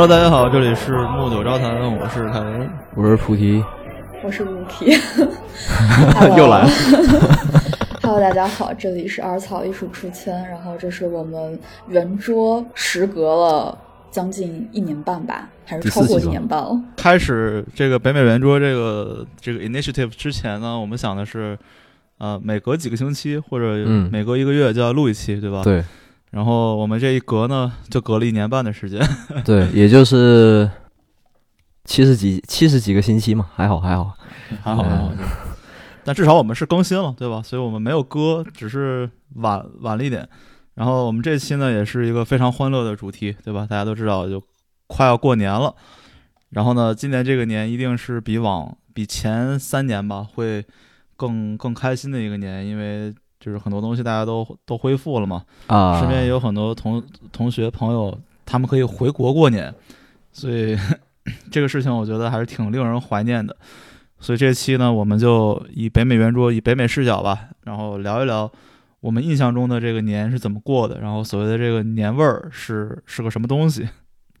Hello，大家好，这里是木九招谈，我是凯文，我是菩提，我是菩提，又来了。Hello，大家好，这里是耳草艺术出圈，然后这是我们圆桌时隔了将近一年半吧，还是超过一年半了。开始这个北美圆桌这个这个 initiative 之前呢，我们想的是，呃，每隔几个星期或者嗯每隔一个月就要录一期，对吧？。对然后我们这一隔呢，就隔了一年半的时间。对，也就是七十几七十几个星期嘛，还好还好。还好还好，就但至少我们是更新了，对吧？所以我们没有歌，只是晚晚了一点。然后我们这期呢，也是一个非常欢乐的主题，对吧？大家都知道，就快要过年了。然后呢，今年这个年一定是比往比前三年吧，会更更开心的一个年，因为就是很多东西大家都都恢复了嘛。啊，身边也有很多同同学朋友，他们可以回国过年，所以 这个事情我觉得还是挺令人怀念的。所以这期呢，我们就以北美圆桌，以北美视角吧，然后聊一聊我们印象中的这个年是怎么过的，然后所谓的这个年味儿是是个什么东西，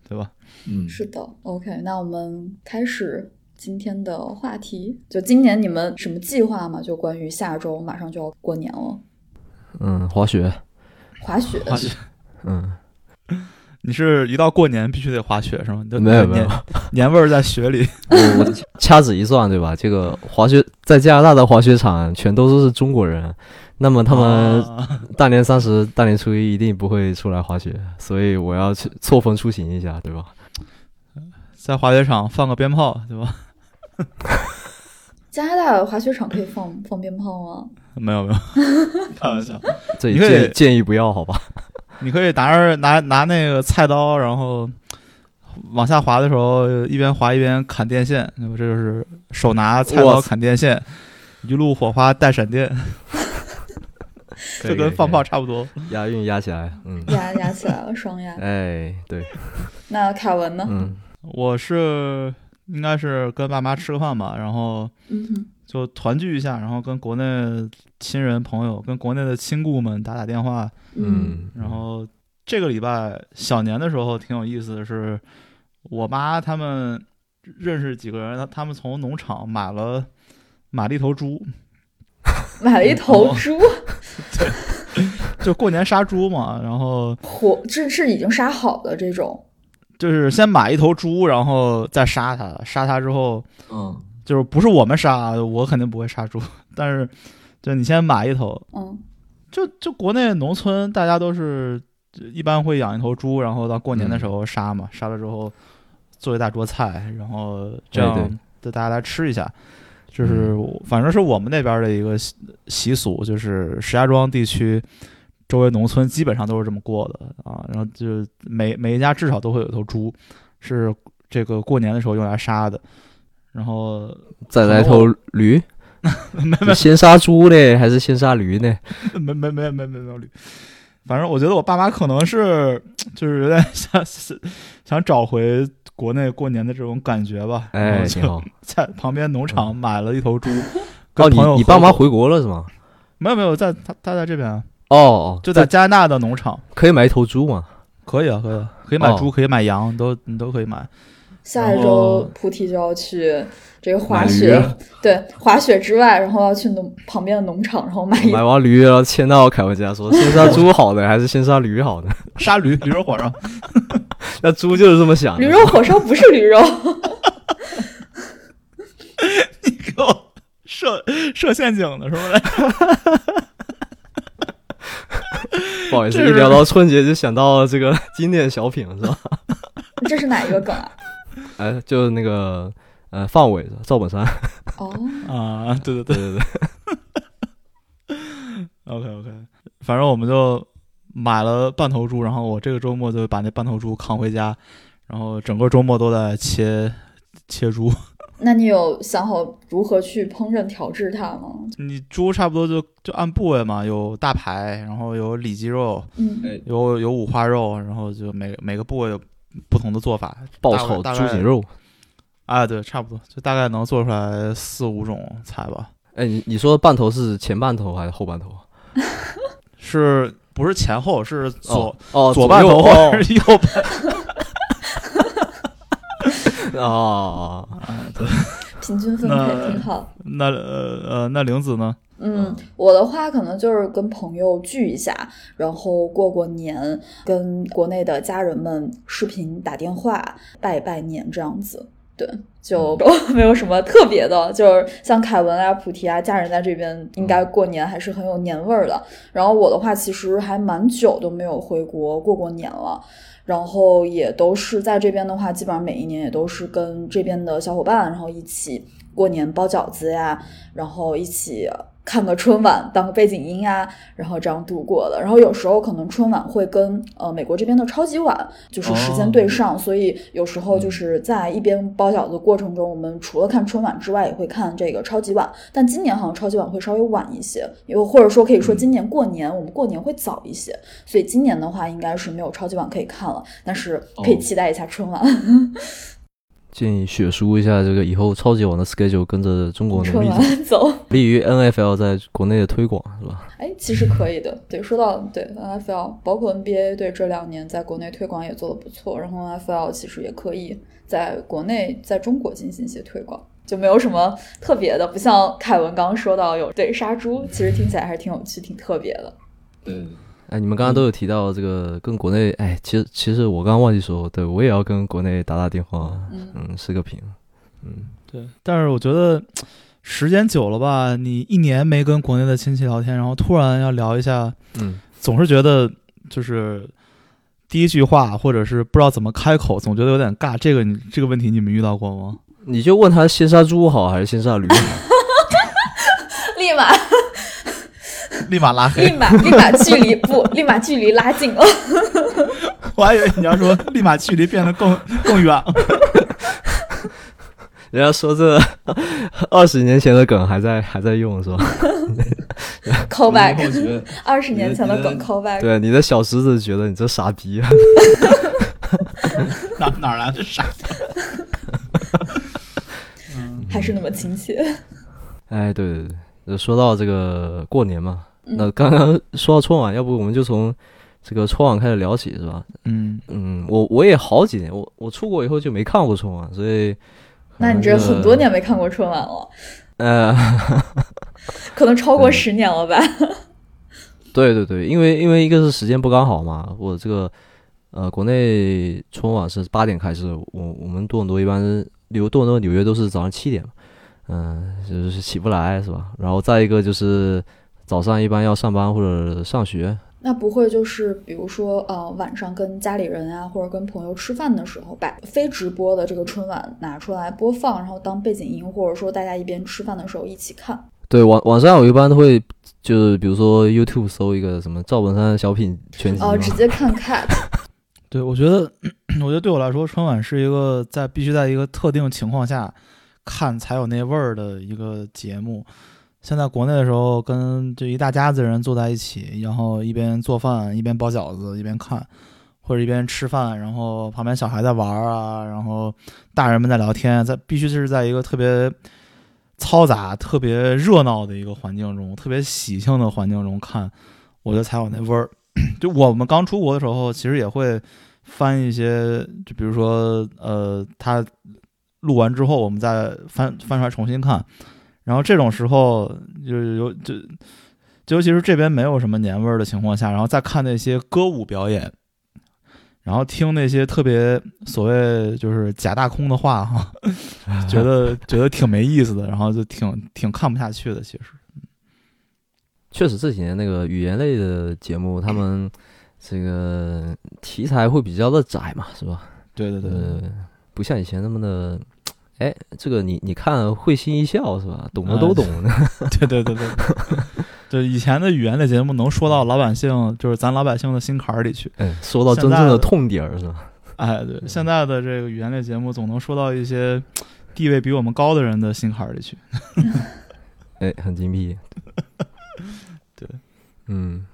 对吧？嗯，是的，OK，那我们开始今天的话题。就今年你们什么计划吗？就关于下周马上就要过年了，嗯，滑雪，滑雪。滑雪，嗯，你是一到过年必须得滑雪是吗？没有没有年年味儿在雪里。我 我掐指一算，对吧？这个滑雪在加拿大的滑雪场全都是中国人，那么他们啊大年三十、大年初一一定不会出来滑雪，所以我要去错峰出行一下，对吧？在滑雪场放个鞭炮，对吧？加拿大滑雪场可以放放鞭炮吗？没有没有，开玩笑。这你可以建建议不要，好吧？你可以拿着拿拿那个菜刀，然后往下滑的时候一边滑一边砍电线，那么这就是手拿菜刀砍电线，一路火花带闪电，就跟放炮差不多。押韵压起来，嗯，压压起来了，双压。哎，对，那凯文呢？嗯，我是应该是跟爸妈吃个饭吧，然后就团聚一下，然后跟国内亲人朋友、跟国内的亲故们打打电话，嗯，然后这个礼拜小年的时候挺有意思的是，我妈他们认识几个人，他他们从农场买了买了一头猪，买了一头猪，就过年杀猪嘛，然后活这是已经杀好的这种。就是先买一头猪，然后再杀它，杀它之后嗯，就是不是我们杀，我肯定不会杀猪，但是就你先买一头，嗯。就就国内农村大家都是一般会养一头猪，然后到过年的时候杀嘛，杀了之后做一大桌菜，然后这对对。样就大家来吃一下。就是反正是我们那边的一个习习俗，就是石家庄地区周围农村基本上都是这么过的啊。然后就每每一家至少都会有一头猪，是这个过年的时候用来杀的。然后再来头驴，没没先杀猪呢，还是先杀驴呢？没没没没没没有驴。反正我觉得我爸妈可能是就是有点想想找回国内过年的这种感觉吧，然哎，后就挺好。在旁边农场买了一头猪。哦，你你爸妈回国了是吗？没有没有在他他在这边啊，哦哦，就在加拿大的农场，可以买一头猪吗？可以啊可以啊，可以买哦猪可以买羊，都你都可以买。下一周菩提就要去这个滑买雪驴，对，滑雪之外，然后要去农旁边的农场，然后买一买完驴，然后牵到凯文家说：先杀猪好呢，还是先杀驴好呢？杀驴驴肉火烧，那猪就是这么想的。驴肉火烧不是驴肉，你给我设设陷阱的是吧？不好意思，一聊到春节就想到这个 经典小品是吧？这是哪一个梗啊？哎，就是那个呃范伟赵本山，哦，啊，对对对对对对，，OK OK，反正我们就买了半头猪，然后我这个周末就把那半头猪扛回家，然后整个周末都在切切猪。那你有想好如何去烹饪调制它吗？你猪差不多就就按部位嘛，有大排，然后有里脊肉，嗯，哎有有五花肉，然后就每每个部位有不同的做法。爆炒猪颈肉。啊，对，差不多，就大概能做出来四五种菜吧。哎，你你说的半头是前半头还是后半头？是不是前后？是左、哦，左半头右哦或者是右半？哦，对，平均分配挺好。那呃呃，那玲子呢？嗯，我的话可能就是跟朋友聚一下，然后过过年，跟国内的家人们视频打电话拜拜年这样子。对，就 没有什么特别的，就是像凯文啊、菩提啊，家人在这边应该过年还是很有年味儿的。然后我的话，其实还蛮久都没有回国过过年了，然后也都是在这边的话，基本上每一年也都是跟这边的小伙伴，然后一起过年包饺子呀，然后一起。看个春晚当个背景音呀，然后这样度过的。然后有时候可能春晚会跟呃美国这边的超级晚就是时间对上，所以有时候就是在一边包饺子过程中，我们除了看春晚之外，也会看这个超级晚。但今年好像超级晚会稍微晚一些，因为或者说可以说今年过年我们过年会早一些，所以今年的话应该是没有超级晚可以看了，但是可以期待一下春晚。建议血书一下这个以后超级碗的 schedule，跟着中国农历走，利于 NFL 在国内的推广，是吧？哎，其实可以的。对，说到对 NFL，包括 NBA，对这两年在国内推广也做得不错。然后 NFL 其实也可以在国内，在中国进行一些推广，就没有什么特别的。不像凯文刚刚说到有对杀猪，其实听起来还是挺有趣、挺特别的。对。哎，你们刚刚都有提到这个跟国内，哎，其实其实我刚刚忘记说，对我也要跟国内打打电话，嗯，视个频，嗯，对。但是我觉得时间久了吧，你一年没跟国内的亲戚聊天，然后突然要聊一下，嗯，总是觉得就是第一句话或者是不知道怎么开口，总觉得有点尬。这个你这个问题你们遇到过吗？你就问他先杀猪好还是先杀驴？立马。立马拉黑，立马立马距离不，立马距离拉近了。我还以为你要说立马距离变得更更远了。人家说这二十年前的梗还在还在用是吧？Call back，二十年前的梗 call back。对，你的小侄子觉得你这傻逼。哪哪来的傻？逼，还是那么亲切。哎，对对对，说到这个过年嘛。那刚刚说到春晚，要不我们就从这个春晚开始聊起，是吧？嗯嗯，我我也好几年，我我出国以后就没看过春晚，所以那你这很多年没看过春晚了，呃，可能超过十年了吧？对对对，因为因为一个是时间不刚好嘛，我这个呃，国内春晚是八点开始，我我们多伦多一般例如多伦多、纽约都是早上七点嘛，嗯，就是起不来，是吧？然后再一个就是。早上一般要上班或者上学，那不会就是比如说呃晚上跟家里人啊或者跟朋友吃饭的时候，把非直播的这个春晚拿出来播放，然后当背景音，或者说大家一边吃饭的时候一起看。对，晚晚上我一般都会就是比如说 YouTube 搜一个什么赵本山小品全集，哦，直接看 cut。对，我觉得 我觉得对我来说，春晚是一个在必须在一个特定情况下看才有那味儿的一个节目。现在国内的时候，跟这一大家子人坐在一起，然后一边做饭一边包饺子一边看，或者一边吃饭，然后旁边小孩在玩啊，然后大人们在聊天，在必须是在一个特别嘈杂、特别热闹的一个环境中，特别喜庆的环境中看，我觉得才有那味儿。就我们刚出国的时候，其实也会翻一些，就比如说，呃，他录完之后，我们再翻翻出来重新看。然后这种时候，就是有就，尤其是这边没有什么年味儿的情况下，然后再看那些歌舞表演，然后听那些特别所谓就是假大空的话哈，觉得觉得挺没意思的，然后就挺挺看不下去的。其实，确实这几年那个语言类的节目，他们这个题材会比较的窄嘛，是吧？对对对，不像以前那么的。哎，这个你你看会心一笑是吧？懂的都懂。对对对对，就 以前的语言类节目能说到老百姓，就是咱老百姓的心坎儿里去。哎，说到真正的痛点儿是吧？哎，对，现在的这个语言类节目总能说到一些地位比我们高的人的心坎儿里去。哎，很精辟。对，嗯，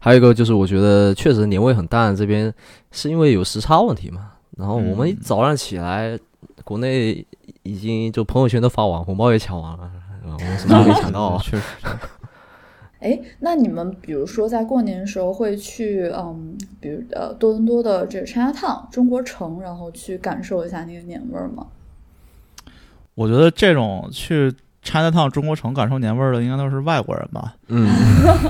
还有一个就是，我觉得确实年味很淡，这边是因为有时差问题嘛。然后我们早上起来，国内。已经就朋友圈都发完，红包也抢完了，我们什么都没抢到。确实。哎，那你们比如说在过年的时候会去，嗯，比如呃多伦多的这个 China Town 中国城，然后去感受一下那个年味儿吗？我觉得这种去 Chinatown 中国城感受年味儿的，应该都是外国人吧？嗯，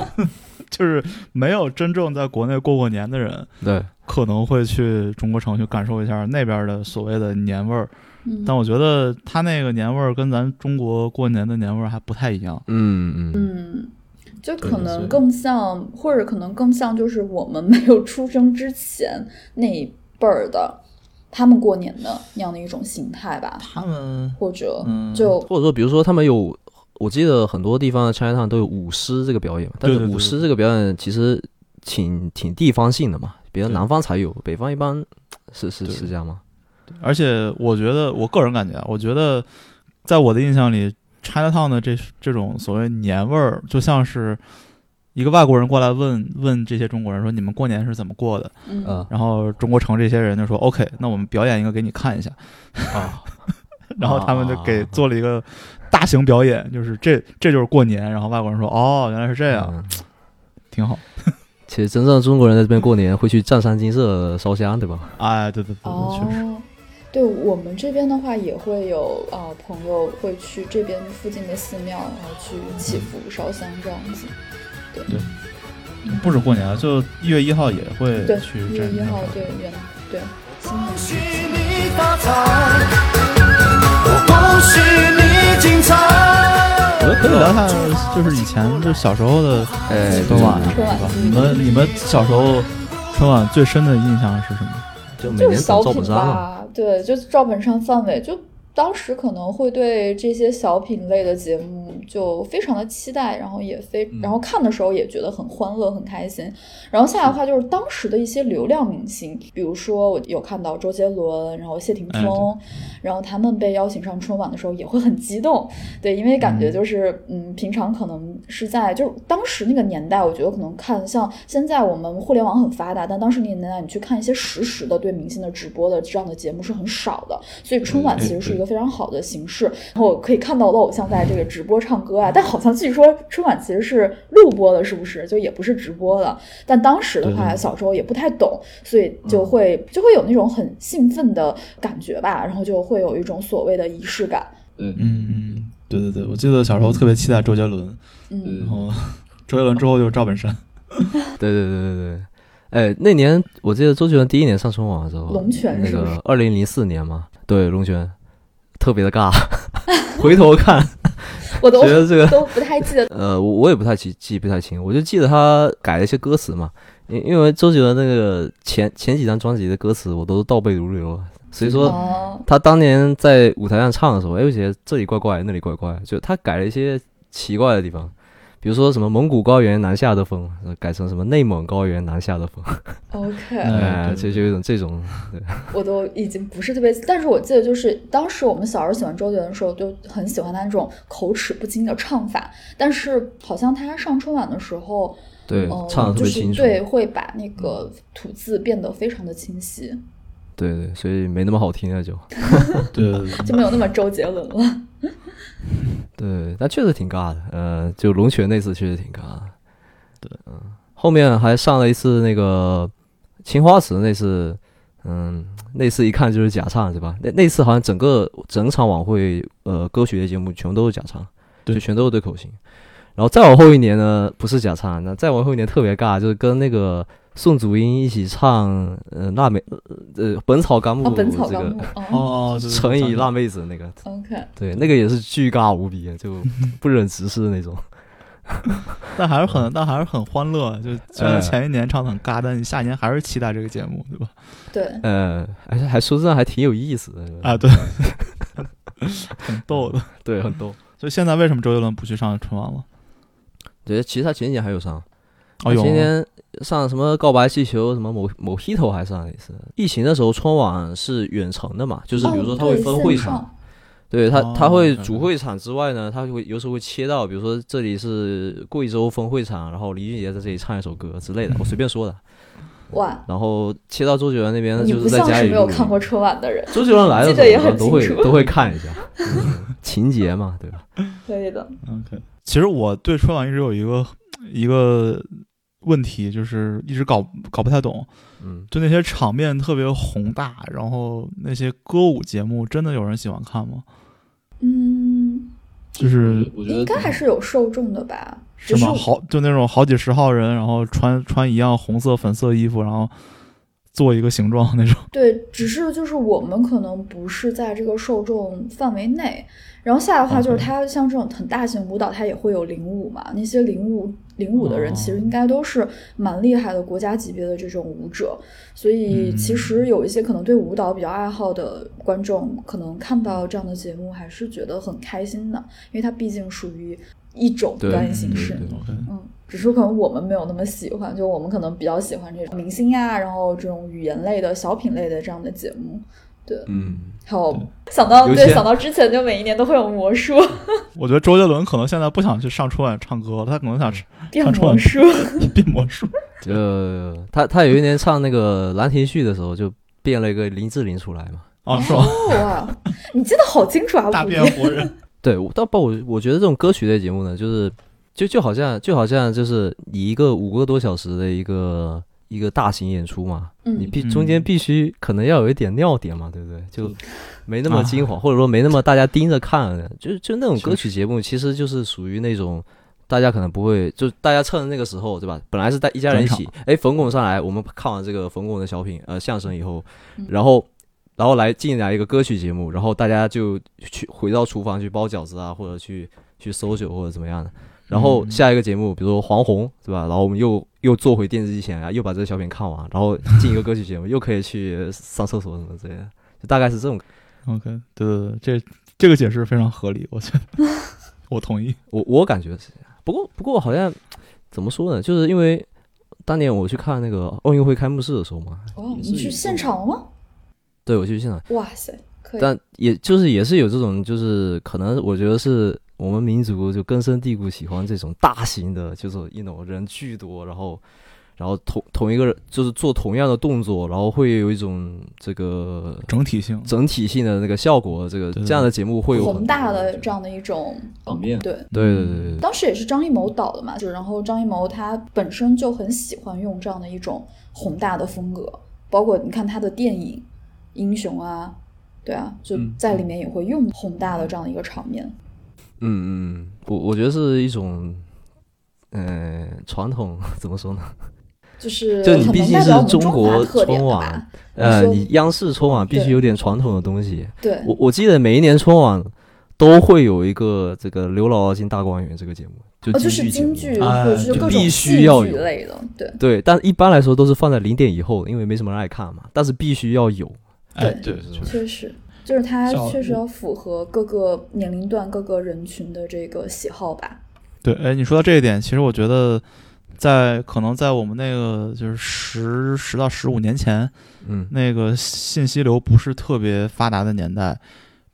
就是没有真正在国内过过年的人，对，可能会去中国城去感受一下那边的所谓的年味儿。嗯但我觉得他那个年味儿跟咱中国过年的年味儿还不太一样。嗯嗯嗯，就可能更像，或者可能更像，就是我们没有出生之前那一辈儿的他们过年的那样的一种形态吧，他们或者嗯就或者说，比如说他们有，我记得很多地方的 Chinatown 都有舞狮这个表演嘛，但是舞狮这个表演其实挺挺地方性的嘛，比如南方才有，北方一般是是是这样吗？而且我觉得，我个人感觉啊，我觉得在我的印象里，Chinatown 的这这种所谓年味儿，就像是一个外国人过来问问这些中国人说：“你们过年是怎么过的嗯。呃？”然后中国城这些人就说：“OK，那我们表演一个给你看一下。啊，” 然后他们就给做了一个大型表演，就是这这就是过年。然后外国人说：“哦，原来是这样，嗯挺好。其实真正中国人在这边过年会去占山金色烧香，对吧？”哎，对对对对，确实。哦，对我们这边的话也会有呃朋友会去这边附近的寺庙，然后去祈福烧香这样子。对对不止过年，就一月一号也会对，去一月一号对元对新年。恭喜你发财，我恭喜你精彩。我觉得可以聊一下，就是以前就小时候的哎，春晚，春晚对吧？你们你们小时候春晚最深的印象是什么？就每年就是小品等赵本山嘛，吧，对，就是赵本山范伟，就当时可能会对这些小品类的节目就非常的期待，然后也非，嗯然后看的时候也觉得很欢乐、很开心。然后下来的话就是当时的一些流量明星，比如说我有看到周杰伦，然后谢霆哎锋，然后他们被邀请上春晚的时候也会很激动，对，因为感觉嗯就是嗯，平常可能是在就是当时那个年代，我觉得可能看像现在我们互联网很发达，但当时那个年代你去看一些实时的对明星的直播的这样的节目是很少的，所以春晚其实是一个非常好的形式。然后可以看到我的偶像在这个直播唱歌啊，但好像据说春晚其实是录播的，是不是？就也不是直播的。但当时的话，小时候也不太懂，所以就会就会有那种很兴奋的感觉吧，然后就会有一种所谓的仪式感。嗯。嗯，对对对，我记得小时候特别期待周杰伦，嗯，然后周杰伦之后就是赵本山。对对对对对。哎，那年我记得周杰伦第一年上春晚的时候，龙泉那是不是？个二零零四年嘛，对龙泉，特别的尬。回头看，我都觉得这个都不太记得。呃，我我也不太记记不太清，我就记得他改了一些歌词嘛，因因为周杰伦那个前前几张专辑的歌词我都倒背如流。了，所以说哦，他当年在舞台上唱的时候，哎，我觉得这里怪怪，那里怪怪，就他改了一些奇怪的地方，比如说什么蒙古高原南下的风，呃改成什么内蒙高原南下的风，OK，嗯 哎，对就就有一种这种，我都已经不是特别，但是我记得就是当时我们小时候喜欢周杰伦的时候，就很喜欢他那种口齿不清的唱法，但是好像他上春晚的时候，对，呃，唱的特就是别清楚，对，会把那个吐字变得非常的清晰，对对，所以没那么好听了就，对 对对，就没有那么周杰伦了。对，但确实挺尬的，呃，就龙泉那次确实挺尬的，对，嗯，后面还上了一次那个青花瓷那次，嗯，那次一看就是假唱是吧？那那次好像整个整场晚会，呃，歌曲类节目全部都是假唱，对就全都是对口型。然后再往后一年呢，不是假唱，那再往后一年特别尬，就是跟那个宋祖英一起唱，呃，辣妹，呃，《本草纲目》哦，《本草这个纲目》哦乘以辣妹子那个，，OK，对，那个也是巨尬无比，就不忍直视那种。但还是很但还是很欢乐。就虽然哎前一年唱的很尬，但你下一年还是期待这个节目，对吧？对，呃，还还说真的还挺有意思的啊，对，很逗的。对，很逗。所以现在为什么周杰伦不去上春晚了？对，其实他前几年还有上，哦，他有前年上什么告白气球，什么某某 hit 还上了一次。疫情的时候春晚是远程的嘛，就是比如说他会分会场，哦对他哦他会主会场之外呢，他会有时候会切到，比如说这里是贵州分会场，然后李俊杰在这里唱一首歌之类的，我随便说的。哇，然后切到周杰伦那边，你就是在家里没有看过春晚的人，周杰伦来了记得也很时候都会都会看一下，嗯情节嘛，对吧？可以的。OK，其实我对春晚一直有一个一个问题，就是一直搞搞不太懂，嗯，就那些场面特别宏大，然后那些歌舞节目，真的有人喜欢看吗？嗯就是我觉得应该还是有受众的吧？是吗？好，就那种好几十号人，然后穿穿一样红色、粉色衣服，然后做一个形状那种。对，只是就是我们可能不是在这个受众范围内。然后下来的话，就是它像这种很大型舞蹈，它也会有领舞嘛。那些领舞领舞的人，哦其实应该都是蛮厉害的国家级别的这种舞者。所以其实有一些可能对舞蹈比较爱好的观众，可能看到这样的节目还是觉得很开心的，因为它毕竟属于一种对表演形式。嗯，只是可能我们没有那么喜欢，就我们可能比较喜欢这种明星呀，然后这种语言类的小品类的这样的节目。对，嗯，好，想到对想到之前就每一年都会有魔术 我觉得周杰伦可能现在不想去上春晚唱歌了，他可能想变魔术，变魔术。呃他他有一年唱那个《兰亭序》的时候，就变了一个林志玲出来嘛。哦，是吗？哦哇，你记得好清楚啊，大变活人。对，我倒不我我觉得这种歌曲类节目呢，就是就就好像就好像就是你一个五个多小时的一个一个大型演出嘛，你嗯必中间嗯必须可能要有一点尿点嘛，对不对？就没那么啊精华，或者说没那么大家盯着看，就就那种歌曲节目，其实就是属于那种。大家可能不会，就大家趁那个时候，对吧？本来是带一家人一起转，哎，冯巩上来，我们看完这个冯巩的小品，呃，相声以后嗯，然后，然后来进来一个歌曲节目，然后大家就去回到厨房去包饺子啊，或者去去搜酒或者怎么样的。然后嗯下一个节目，比如说黄宏，是吧？然后我们又又坐回电视机前啊，又把这个小品看完，然后进一个歌曲节目，又可以去上厕所什么之类的，就大概是这种。OK，对对对，这这个解释非常合理，我觉得我同意。我我感觉是这样。不过不过好像怎么说呢？就是因为当年我去看那个奥运会开幕式的时候嘛，哦，你去现场了吗？对我去现场，哇塞，可以，但也就是也是有这种，就是可能我觉得是我们民族就根深蒂固喜欢这种大型的，就是一种人巨多，然后然后同同一个人就是做同样的动作，然后会有一种这个整体性，整体性的那个效果，这个对这样的节目会有宏大的这样的一种场面对。对对对对对，当时也是张艺谋导的嘛，就然后张艺谋他本身就很喜欢用这样的一种宏大的风格，包括你看他的电影《英雄》啊，对啊，就在里面也会用宏大的这样的一个场面。嗯嗯，我我觉得是一种。呃，传统怎么说呢？就是就你毕竟是中国春晚。呃，你央视春晚必须有点传统的东西。对，我我记得每一年春晚都会有一个这个刘姥姥进大观园这个节目，就哦，就是京节目京剧就必须要有的，对对，但一般来说都是放在零点以后，因为没什么人爱看嘛。但是必须要有，对对，确实。就是它确实要符合各个年龄段、各个人群的这个喜好吧。对，哎，你说到这一点，其实我觉得在可能在我们那个就是十十到十五年前，嗯。那个信息流不是特别发达的年代，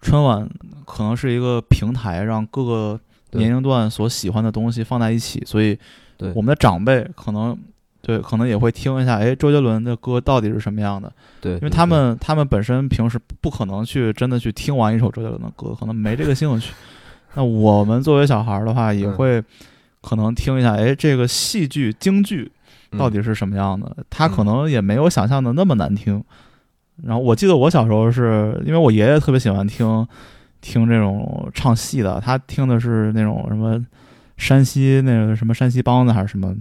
春晚可能是一个平台，让各个年龄段所喜欢的东西放在一起，所以对。我们的长辈可能对可能也会听一下，哎，周杰伦的歌到底是什么样的？对，因为他们他们本身平时不可能去真的去听完一首周杰伦的歌，可能没这个兴趣。那我们作为小孩儿的话，也嗯会可能听一下，哎，这个戏剧京剧嗯到底是什么样的？他可能也没有想象的那么难听。然后我记得我小时候是因为我爷爷特别喜欢听听这种唱戏的，他听的是那种什么山西那个什么山西梆子还是什么，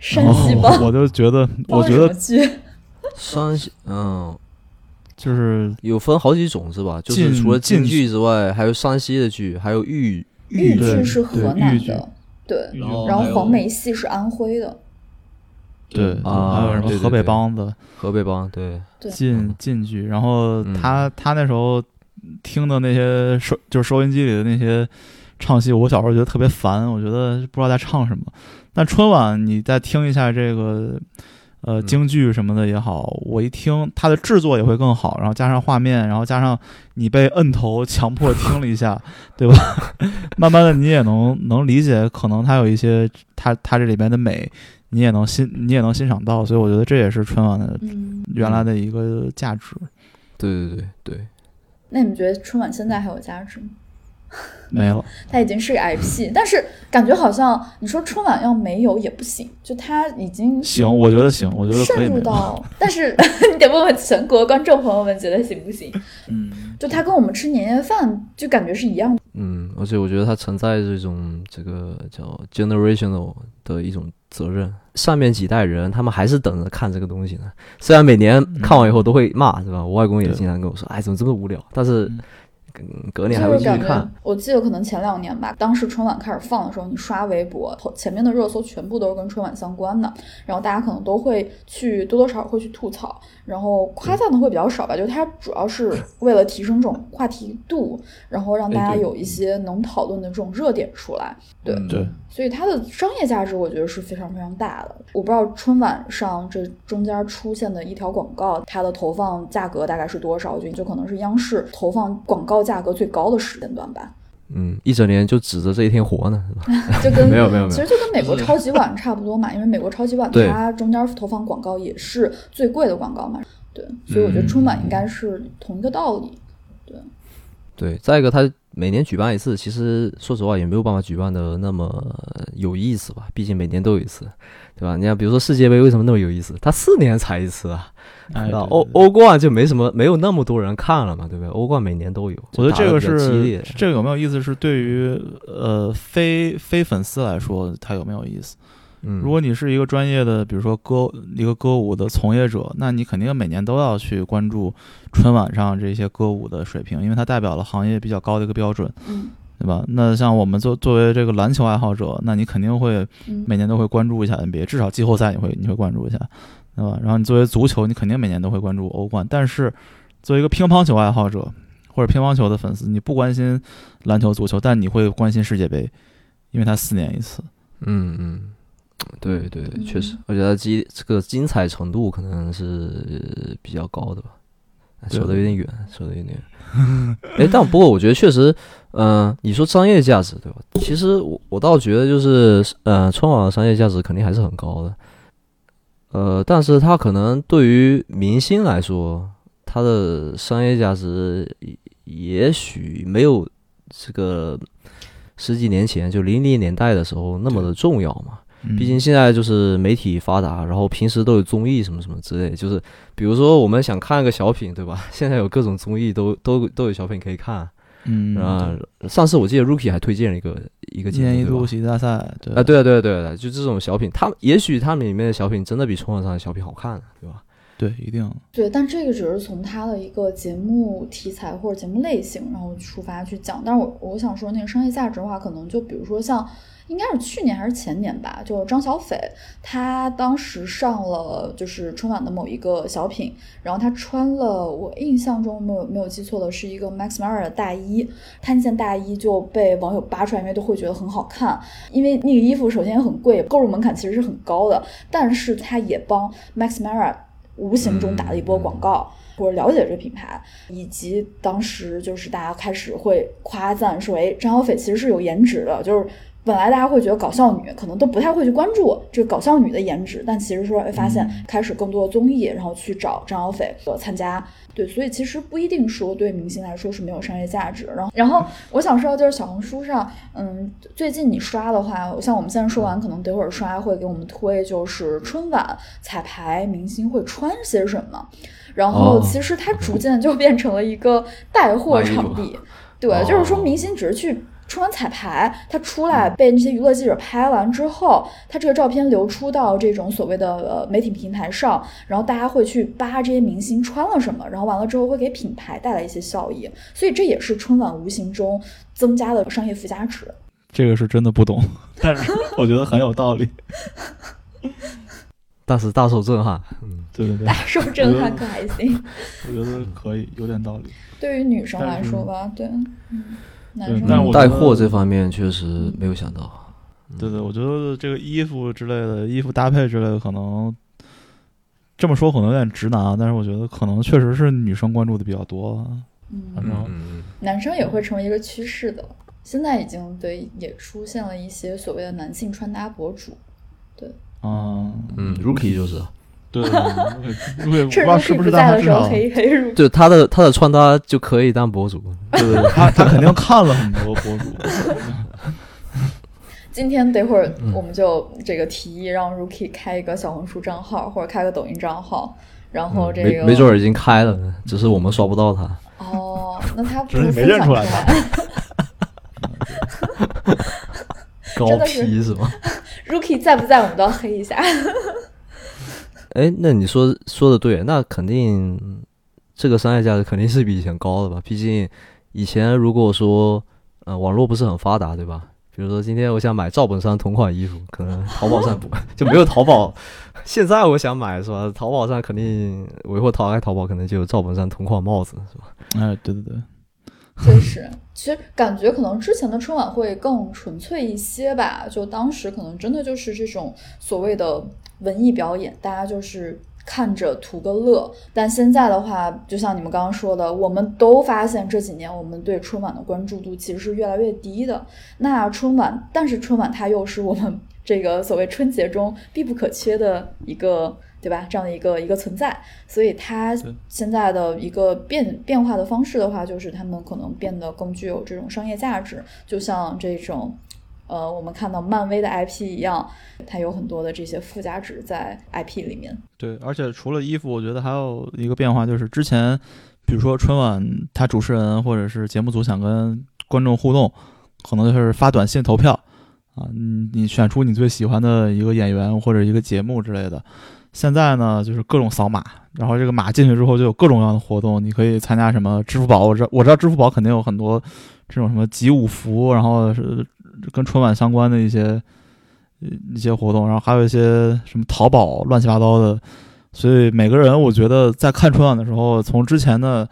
山然后西帮，我就觉得，我觉得？山西嗯就是有分好几种是吧？就是晋除了晋剧之外，还有山西的剧，还有豫豫剧是河南的，对，然后黄梅戏是安徽的，对，啊还有什么河北梆子、河北梆，对，对晋嗯晋剧，然后嗯他他那时候听的那些收就是收音机里的那些唱戏，我小时候觉得特别烦，我觉得不知道在唱什么。但春晚你再听一下这个呃嗯京剧什么的也好，我一听它的制作也会更好，然后加上画面，然后加上你被摁头强迫听了一下，对吧？慢慢的你也能能理解，可能它有一些它它这里边的美，你也能欣你也能欣赏到，所以我觉得这也是春晚的嗯，原来的一个价值。对对对对，那你们觉得春晚现在还有价值吗？没了，它已经是个 IP，但是感觉好像你说春晚要没有也不行，就它已经行，我觉得行，我觉得可渗。入到，但是 你得问问全国观众朋友们觉得行不行？嗯，就它跟我们吃年夜饭就感觉是一样的。嗯，而且我觉得它存在这种这个叫 generational 的一种责任，上面几代人他们还是等着看这个东西呢。虽然每年看完以后都会骂，是吧？我外公也经常跟我说，哎，怎么这么无聊？但是隔年还会就是感觉继续看。，我记得可能前两年吧，当时春晚开始放的时候，你刷微博，前面的热搜全部都是跟春晚相关的，然后大家可能都会去多多少少会去吐槽，然后夸赞的会比较少吧，就它主要是为了提升这种话题度，然后让大家有一些能讨论的这种热点出来。对，嗯对，所以它的商业价值，我觉得是非常非常大的。我不知道春晚上这中间出现的一条广告，它的投放价格大概是多少？就就可能是央视投放广告价格最高的时间段吧。嗯，一整年就指着这一天活呢，是吧？就跟 没有没有没有其实就跟美国超级碗差不多嘛，因为美国超级碗它中间投放广告也是最贵的广告嘛。对，所以我觉得春晚应该是同一个道理。对对，再一个，它每年举办一次，其实说实话也没有办法举办的那么有意思吧，毕竟每年都有一次，对吧？你看，比如说世界杯为什么那么有意思？它四年才一次啊，哎，那对欧欧冠就没什么，没有那么多人看了嘛，对不对？欧冠每年都有，我觉得这个是这个有没有意思？是对于呃非非粉丝来说，它有没有意思？嗯，如果你是一个专业的，比如说歌一个歌舞的从业者，那你肯定每年都要去关注春晚上这些歌舞的水平，因为它代表了行业比较高的一个标准，嗯对吧？那像我们作作为这个篮球爱好者，那你肯定会嗯每年都会关注一下 NBA，至少季后赛你会你会关注一下，对吧？然后你作为足球，你肯定每年都会关注欧冠，但是作为一个乒乓球爱好者或者乒乓球的粉丝，你不关心篮球、足球，但你会关心世界杯，因为它四年一次。嗯嗯，对对，对确实嗯，而且它激这个精彩程度可能是比较高的吧。说的有点远，说的有点远。哎，但不过我觉得确实，嗯、你说商业价值对吧？其实我我倒觉得就是，呃，春晚的商业价值肯定还是很高的。呃，但是它可能对于明星来说，它的商业价值也也许没有这个十几年前就零零年代的时候那么的重要嘛。嗯毕竟现在就是媒体发达，然后平时都有综艺什么什么之类，就是比如说我们想看个小品，对吧？现在有各种综艺都都都有小品可以看。嗯啊、上次我记得 Rookie 还推荐了一个一个一年一度节目对吧喜剧大赛，对啊，对啊，对啊，对啊，对啊就这种小品，他们也许他们里面的小品真的比春晚上的小品好看，对吧？对，一定对，但这个只是从它的一个节目题材或者节目类型，然后出发去讲。但是我我想说，那个商业价值的话，可能就比如说像，应该是去年还是前年吧，就是张小斐，他当时上了就是春晚的某一个小品，然后他穿了我印象中没有没有记错的是一个 Max Mara 的大衣，他那件大衣就被网友扒出来，因为都会觉得很好看，因为那个衣服首先也很贵，购入门槛其实是很高的，但是他也帮 Max Mara 无形中打了一波广告。或者了解这个品牌，以及当时就是大家开始会夸赞说，哎，张小斐其实是有颜值的，就是本来大家会觉得搞笑女可能都不太会去关注这个搞笑女的颜值，但其实说会发现开始更多的综艺，然后去找张小斐做参加。对，所以其实不一定说对明星来说是没有商业价值。然后，然后我想说的就是小红书上，嗯，最近你刷的话，像我们现在说完，可能等会儿刷会给我们推，就是春晚彩排明星会穿些什么。然后哦其实它逐渐就变成了一个带货场地，对，哦就是说明星只是去。春晚彩排，他出来被那些娱乐记者拍完之后，他这个照片流出到这种所谓的呃媒体平台上，然后大家会去扒这些明星穿了什么，然后完了之后会给品牌带来一些效益，所以这也是春晚无形中增加的商业附加值。这个是真的不懂，但是 我觉得很有道理。大是大受震撼，嗯，对对对大，受震撼可还行。我觉得可以，有点道理。对于女生来说吧，对，嗯，男生对但我带货这方面确实没有想到。对对，我觉得这个衣服之类的，衣服搭配之类的，可能这么说可能有点直男啊，但是我觉得可能确实是女生关注的比较多。反嗯，正嗯男生也会成为一个趋势的。现在已经对也出现了一些所谓的男性穿搭博主，对嗯，嗯，Rookie 就是，对 不知趁道是不是，在的时候但他至少黑黑入。就他的他的穿搭就可以当博主。对对对，他他肯定看了很多博主。今天等会儿嗯我们就这个提议让 Rookie 开一个小红书账号或者开个抖音账号，然后这个没没准儿已经开了呢，只是我们刷不到他。哦，那他不 只是没认出来来。高 P 是吗？Rookie 在不在，我们都要黑一下。哎，那你说说的对，那肯定这个商业价值肯定是比以前高的吧？毕竟以前如果说呃网络不是很发达，对吧？比如说今天我想买赵本山同款衣服，可能 淘宝上不就没有淘宝。现在我想买是吧？淘宝上肯定我一会儿打开淘宝，可能就有赵本山同款帽子是吧？哎，对对对，确实，其实感觉可能之前的春晚会更纯粹一些吧。就当时可能真的就是这种所谓的文艺表演，大家就是看着图个乐。但现在的话，就像你们刚刚说的，我们都发现这几年我们对春晚的关注度其实是越来越低的。那春晚，但是春晚它又是我们这个所谓春节中必不可缺的一个。对吧？这样的一个一个存在，所以它现在的一个变变化的方式的话，就是他们可能变得更具有这种商业价值，就像这种，呃，我们看到漫威的 IP 一样，它有很多的这些附加值在 IP 里面。对，而且除了衣服，我觉得还有一个变化，就是之前，比如说春晚，他主持人或者是节目组想跟观众互动，可能就是发短信投票啊，你你选出你最喜欢的一个演员或者一个节目之类的。现在呢，就是各种扫码，然后这个码进去之后就有各种各样的活动，你可以参加什么支付宝，我知道我知道支付宝肯定有很多这种什么集五福，然后是跟春晚相关的一些一些活动，然后还有一些什么淘宝乱七八糟的，所以每个人我觉得在看春晚的时候，从之前的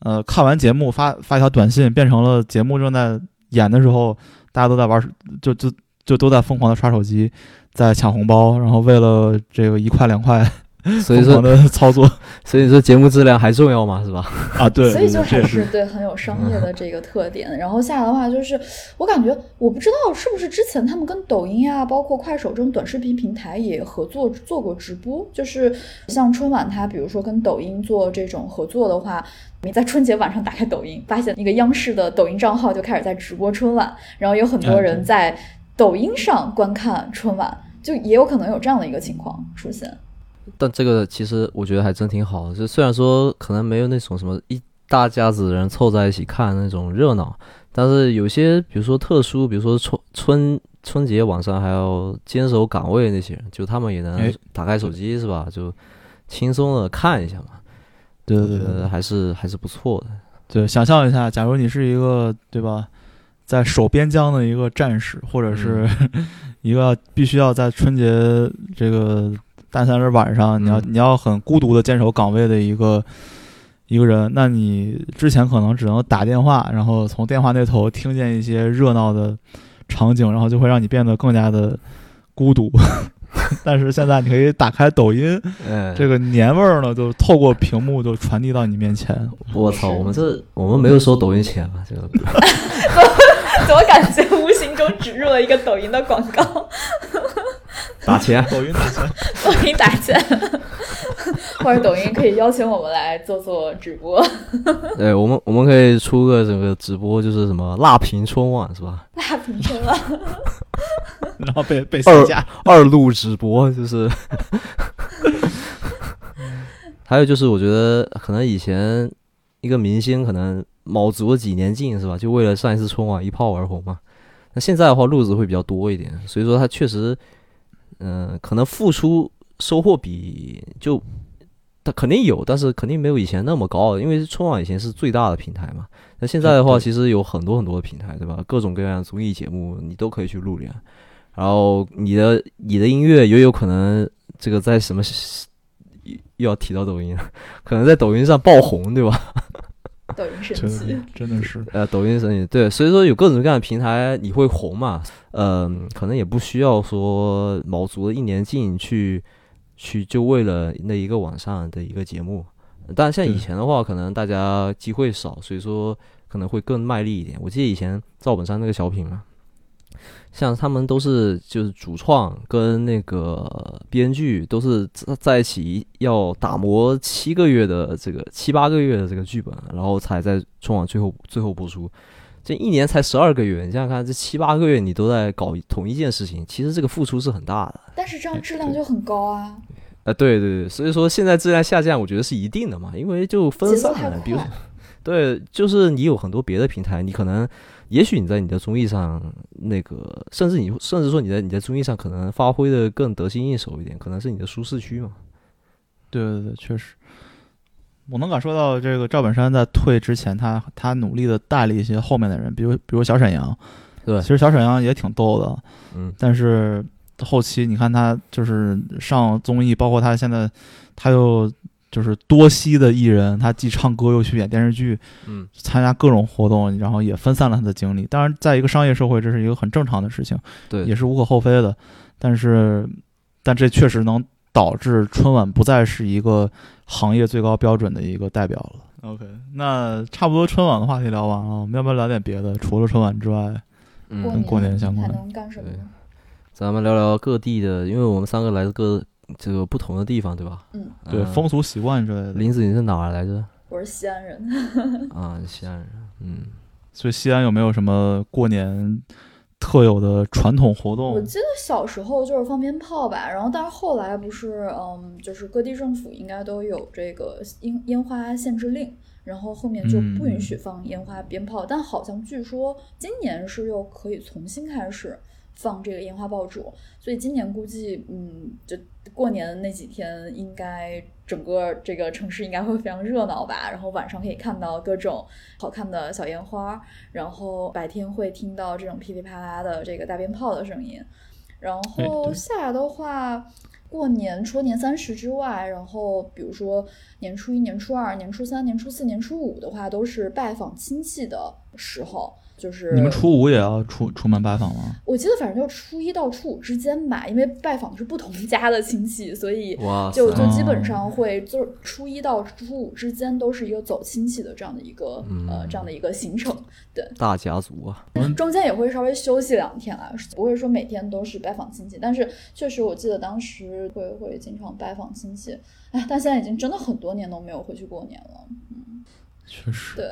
呃看完节目发发一条短信，变成了节目正在演的时候，大家都在玩，就就就都在疯狂的刷手机，在抢红包，然后为了这个一块两块 所以说的操作 所以说节目质量还重要嘛，是吧？啊，对，所以就还是对很有商业的这个特点。然后下来的话，就是我感觉我不知道是不是之前他们跟抖音啊，包括快手这种短视频平台也合作做过直播，就是像春晚，它比如说跟抖音做这种合作的话。你在春节晚上打开抖音，发现一个央视的抖音账号就开始在直播春晚，然后有很多人在抖音上观看春晚，就也有可能有这样的一个情况出现。但这个其实我觉得还真挺好的，就虽然说可能没有那种什么一大家子人凑在一起看那种热闹，但是有些比如说特殊，比如说春春春节晚上还要坚守岗位那些人，就他们也能哎打开手机是吧？就轻松的看一下嘛，对对对还是还是不错的。对，想象一下，假如你是一个对吧，在守边疆的一个战士，或者是 一个必须要在春节这个大三是晚上，你要嗯你要很孤独的坚守岗位的一个一个人，那你之前可能只能打电话，然后从电话那头听见一些热闹的场景，然后就会让你变得更加的孤独。但是现在你可以打开抖音，嗯，这个年味儿呢，就透过屏幕就传递到你面前。我操，我们这我们没有收抖音钱啊，这个 怎么感觉无形中植入了一个抖音的广告？打钱。抖音打钱。抖音打钱，或者抖音可以邀请我们来做做直播，对我们我们可以出个整个直播，就是什么辣评春晚是吧？辣评春晚。然后被被二下架。二路直播就是。还有就是，我觉得可能以前一个明星可能卯足了几年劲是吧？就为了上一次春晚一炮而红嘛。那现在的话，路子会比较多一点，所以说他确实，嗯、可能付出收获比就他肯定有，但是肯定没有以前那么高，因为春晚以前是最大的平台嘛。那现在的话，其实有很多很多的平台，对吧？各种各样的综艺节目你都可以去露脸，然后你的你的音乐也有可能这个在什么又 又要提到抖音了，可能在抖音上爆红，对吧？抖音神真器，真的是，呃，抖音神奇对，所以说有各种各样的平台你会红嘛，嗯、可能也不需要说卯足了一年劲去去就为了那一个晚上的一个节目，但像以前的话，可能大家机会少，所以说可能会更卖力一点。我记得以前赵本山那个小品嘛，像他们都是就是主创跟那个编剧都是在在一起要打磨七个月的这个七八个月的这个剧本，然后才在春晚最后最后播出。这一年才十二个月，你想想看，这七八个月你都在搞同一件事情，其实这个付出是很大的。但是这样质量就很高啊，呃，对对对，所以说现在质量下降，我觉得是一定的嘛，因为就分散了，比如。对，就是你有很多别的平台，你可能也许你在你的综艺上，那个甚至你甚至说你在你在综艺上可能发挥的更得心应手一点，可能是你的舒适区嘛。对对对，确实，我能感受到这个赵本山在退之前，他他努力的带了一些后面的人，比如比如小沈阳，对。其实小沈阳也挺逗的，嗯，但是后期你看他就是上综艺，包括他现在他又就是多栖的艺人，他既唱歌又去演电视剧，嗯，参加各种活动，然后也分散了他的精力。当然，在一个商业社会，这是一个很正常的事情，对，也是无可厚非的。但是，但这确实能导致春晚不再是一个行业最高标准的一个代表了。OK，那差不多春晚的话题聊完了，我们要不要聊点别的？除了春晚之外，嗯，跟过年相关还能干什么？咱们聊聊各地的，因为我们三个来自各这个不同的地方，对吧？嗯，对呃风俗习惯之类的。林子你是哪儿来着？我是西安人，啊，西安人。嗯，所以西安有没有什么过年特有的传统活动我？记得小时候就是放鞭炮吧，然后但是后来不是，嗯，就是各地政府应该都有这个烟烟花限制令，然后后面就不允许放烟花鞭炮，但好像据说今年是又可以重新开始放这个烟花爆竹，所以今年估计，嗯，就过年的那几天应该整个这个城市应该会非常热闹吧，然后晚上可以看到各种好看的小烟花，然后白天会听到这种噼里啪啦的这个大鞭炮的声音，然后下来的话。过年除了年三十之外，然后比如说年初一、年初二、年初三、年初四、年初五的话，都是拜访亲戚的时候。就是你们初五也要出出门拜访吗？我记得反正就初一到初五之间吧，因为拜访的是不同家的亲戚，所以，就就基哦本上会就是初一到初五之间都是一个走亲戚的这样的一个、呃嗯这样的一个行程。对大家族啊。中间也会稍微休息两天啊，不会说每天都是拜访亲戚，但是确实我记得当时会会经常拜访亲戚，哎，但现在已经真的很多年都没有回去过年了。嗯确实。对，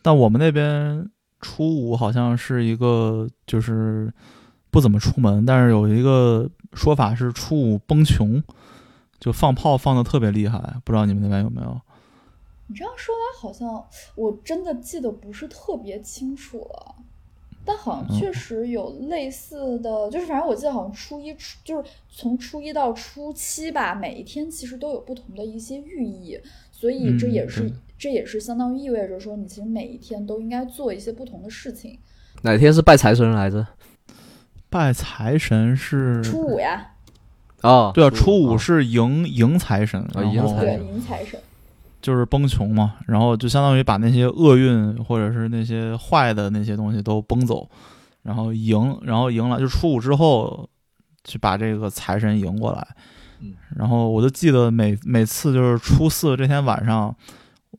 但我们那边初五好像是一个就是不怎么出门，但是有一个说法是初五崩穷，就放炮放的特别厉害，不知道你们那边有没有？你这样说来，好像我真的记得不是特别清楚了。但好像确实有类似的，就是反正我记得好像初一初就是从初一到初七吧，每一天其实都有不同的一些寓意，所以这嗯也是、对这也是相当于意味着说，你其实每一天都应该做一些不同的事情。哪天是拜财神来着？拜财神是初五呀，哦，对啊，初五啊是迎迎财神，啊迎财神对，迎财神。就是崩穷嘛，然后就相当于把那些厄运或者是那些坏的那些东西都崩走，然后赢，然后赢了就初五之后去把这个财神迎过来。嗯然后我就记得每每次就是初四这天晚上，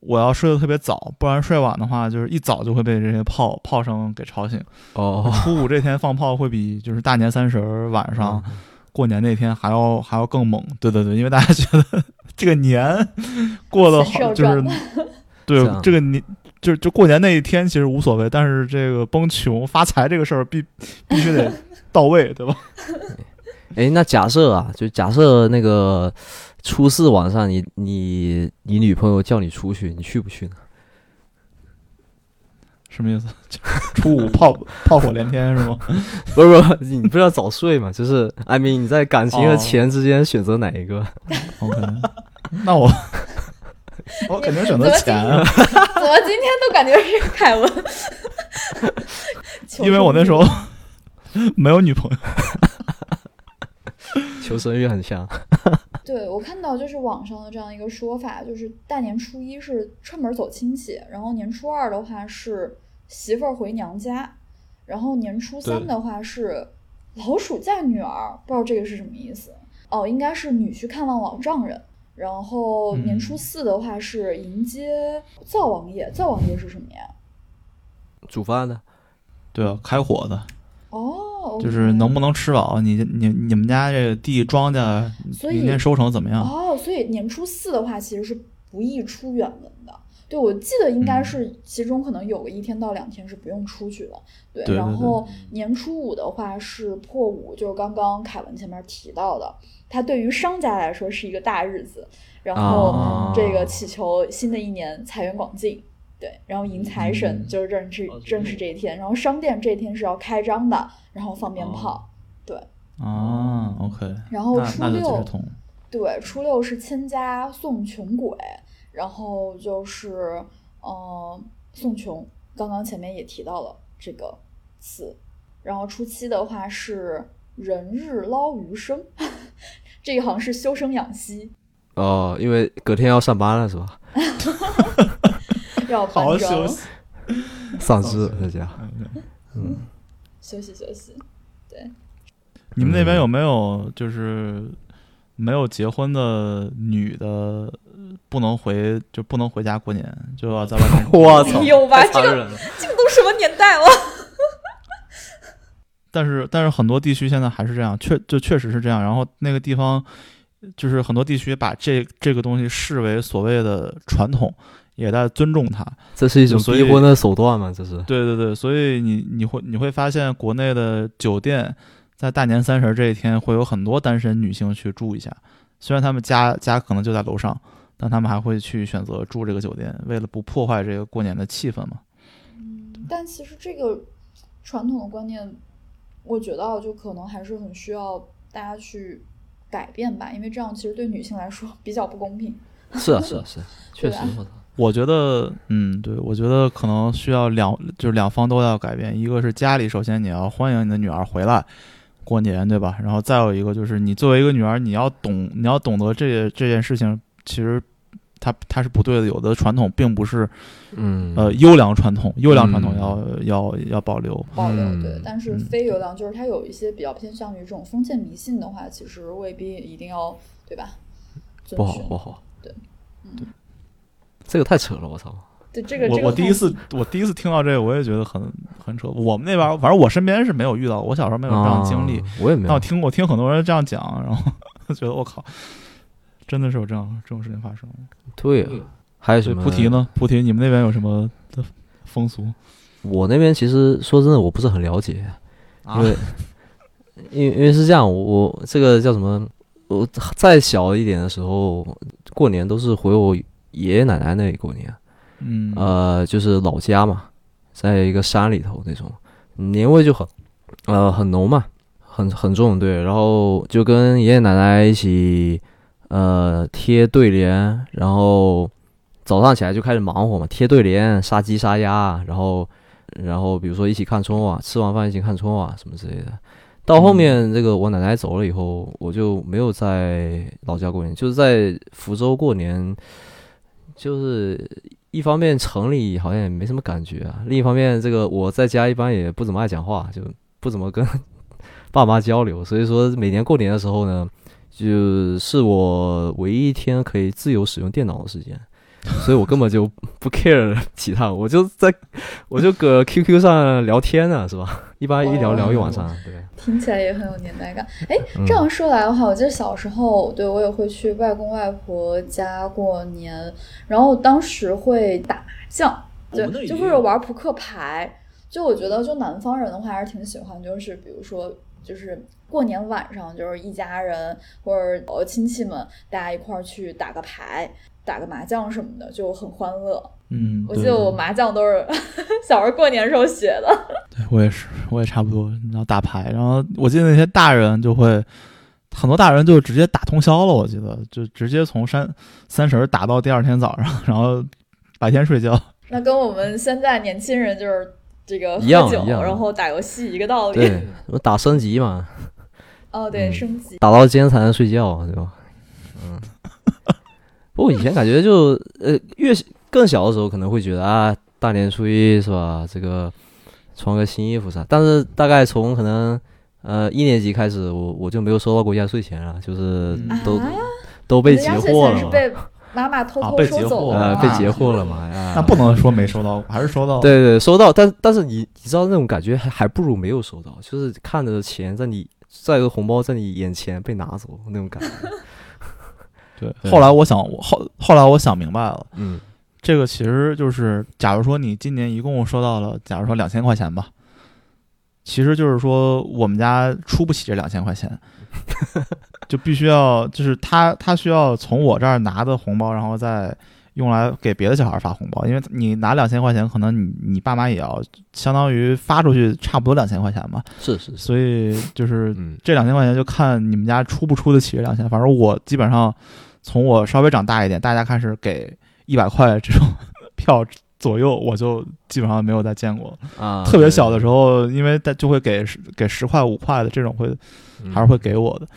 我要睡得特别早，不然睡晚的话，就是一早就会被这些炮炮声给吵醒。哦，初五这天放炮会比就是大年三十儿晚上嗯过年那天还要还要更猛。对对对，因为大家觉得这个年过得好，就是对这个年就就过年那一天其实无所谓，但是这个崩穷发财这个事儿必必须得到位，对吧？哎，那假设啊，就假设那个初四晚上你你你女朋友叫你出去，你去不去呢？什么意思？就 初五炮炮火连天是吗？不是不是，你不是要早睡吗？就是 I mean 你在感情和哦钱之间选择哪一个？OK，那我 我肯定选择钱啊，怎么今天都感觉是凯文？因为我那时候没有女朋友。求生欲很强。对我看到就是网上的这样一个说法，就是大年初一是串门走亲戚，然后年初二的话是媳妇儿回娘家，然后年初三的话是老鼠嫁女儿，不知道这个是什么意思。哦，应该是女婿看望老丈人。然后年初嗯四的话是迎接灶王爷，灶王爷是什么呀？煮饭的，对啊，开火的，哦，就是能不能吃饱？你你你们家这个地庄稼所以明年收成怎么样？哦，所以年初四的话其实是不宜出远门的。对，我记得应该嗯是其中可能有个一天到两天是不用出去的。对，然后年初五的话是破五，就是刚刚凯文前面提到的，它对于商家来说是一个大日子，然后啊这个祈求新的一年财源广进。对，然后迎财神嗯就是正是哦正是这一天，然后商店这一天是要开张的，然后放鞭炮，对，啊，OK，然后初六。对，初六是千家送穷鬼，然后就是呃送穷，刚刚前面也提到了这个词，然后初七的话是人日捞余生，这一行是修身养息，哦，因为隔天要上班了是吧？要 好休息。丧尸在家，嗯休息休息。对你们那边嗯有没有就是没有结婚的女的呃不能回就不能回家过年，就要在外面 我操，有吧？这个。这个都什么年代了？但是但是很多地区现在还是这样，确就确实是这样。然后那个地方就是很多地区把这这个东西视为所谓的传统，也在尊重它。这是一种所以逼婚的手段嘛？这是对对对，所以你你会你会发现国内的酒店在大年三十这一天会有很多单身女性去住一下，虽然他们家家可能就在楼上，但他们还会去选择住这个酒店，为了不破坏这个过年的气氛嘛。嗯但其实这个传统的观念，我觉得啊就可能还是很需要大家去改变吧，因为这样其实对女性来说比较不公平。是啊是啊是啊，确实我觉得，嗯，对，我觉得可能需要两，就是两方都要改变。一个是家里，首先你要欢迎你的女儿回来过年，对吧？然后再有一个就是你作为一个女儿，你要懂，你要懂得这这件事情，其实它它是不对的。有的传统并不是嗯呃优良传统，优良传统嗯要、要要保留。保留嗯对，但是嗯非优良就是它有一些比较偏向于这种封建迷信的话，其实未必一定要对吧？不好不好，对，嗯这个太扯了，我操！对这个我这个话我第一次我第一次听到这个，我也觉得很很扯。我们那边，反正我身边是没有遇到，我小时候没有这样的经历。啊我也没有但我。听我听很多人这样讲，然后 觉得我靠，真的是有这样这种事情发生。对啊，还有什，么？菩提呢？菩提，你们那边有什么的风俗我那边其实说真的，我不是很了解，啊因为 因为因为是这样，我我这个叫什么？我再小一点的时候，过年都是回我爷爷奶奶那里过年，嗯呃，就是老家嘛，在一个山里头那种，年味就很呃很浓嘛，很很重，对，然后就跟爷爷奶奶一起呃贴对联，然后早上起来就开始忙活嘛，贴对联、杀鸡杀鸭，然后然后比如说一起看春晚，吃完饭一起看春晚什么之类的。到后面这个我奶奶走了以后，我就没有在老家过年，就是在福州过年，就是一方面城里好像也没什么感觉啊，另一方面这个我在家一般也不怎么爱讲话，就不怎么跟爸妈交流，所以说每年过年的时候呢，就是我唯一一天可以自由使用电脑的时间，所以我根本就不 care 其他，我就在我就搁 QQ 上聊天呢，是吧？一般一聊聊一晚上，对。听起来也很有年代感。哎，嗯这样说来的话，我记得小时候，对我也会去外公外婆家过年，然后当时会打麻将，对，就或者玩扑克牌。就我觉得，就南方人的话还是挺喜欢，就是比如说，就是过年晚上，就是一家人或者呃亲戚们，大家一块儿去打个牌、打个麻将什么的，就很欢乐。嗯，我记得我麻将都是 小时候过年时候学的。对我也是，我也差不多。然后打牌，然后我记得那些大人就会，很多大人就直接打通宵了。我记得就直接从三三十儿打到第二天早上，然后白天睡觉。那跟我们现在年轻人就是这个喝一样然后打游戏一个道理。对，什么打升级嘛，哦，对，嗯升级。打到今天才能睡觉，对吧？嗯。不过以前感觉就呃越更小的时候可能会觉得啊，大年初一是吧？这个穿个新衣服啥，但是大概从可能呃一年级开始，我我就没有收到过压岁钱了，就是嗯都、啊，都被劫你的压岁获了妈妈偷偷收走了被截获了嘛，啊那不能说没收到，还是收到。，对对，收到，但但是你你知道那种感觉还还不如没有收到，就是看着钱在你在一个红包在你眼前被拿走那种感觉。对。对 后来我想，我后后来我想明白了，嗯这个其实就是，假如说你今年一共收到了，假如说两千块钱吧，其实就是说我们家出不起这两千块钱，就必须要，就是他他需要从我这儿拿的红包，然后再用来给别的小孩发红包，因为你拿两千块钱，可能你你爸妈也要相当于发出去差不多两千块钱嘛，是是是，所以就是嗯这两千块钱就看你们家出不出得起这两千。反正我基本上从我稍微长大一点，大家开始给一百块这种 票左右，我就基本上没有再见过。啊，特别小的时候，因为他就会给十给十块五块的这种会嗯。还是会给我的，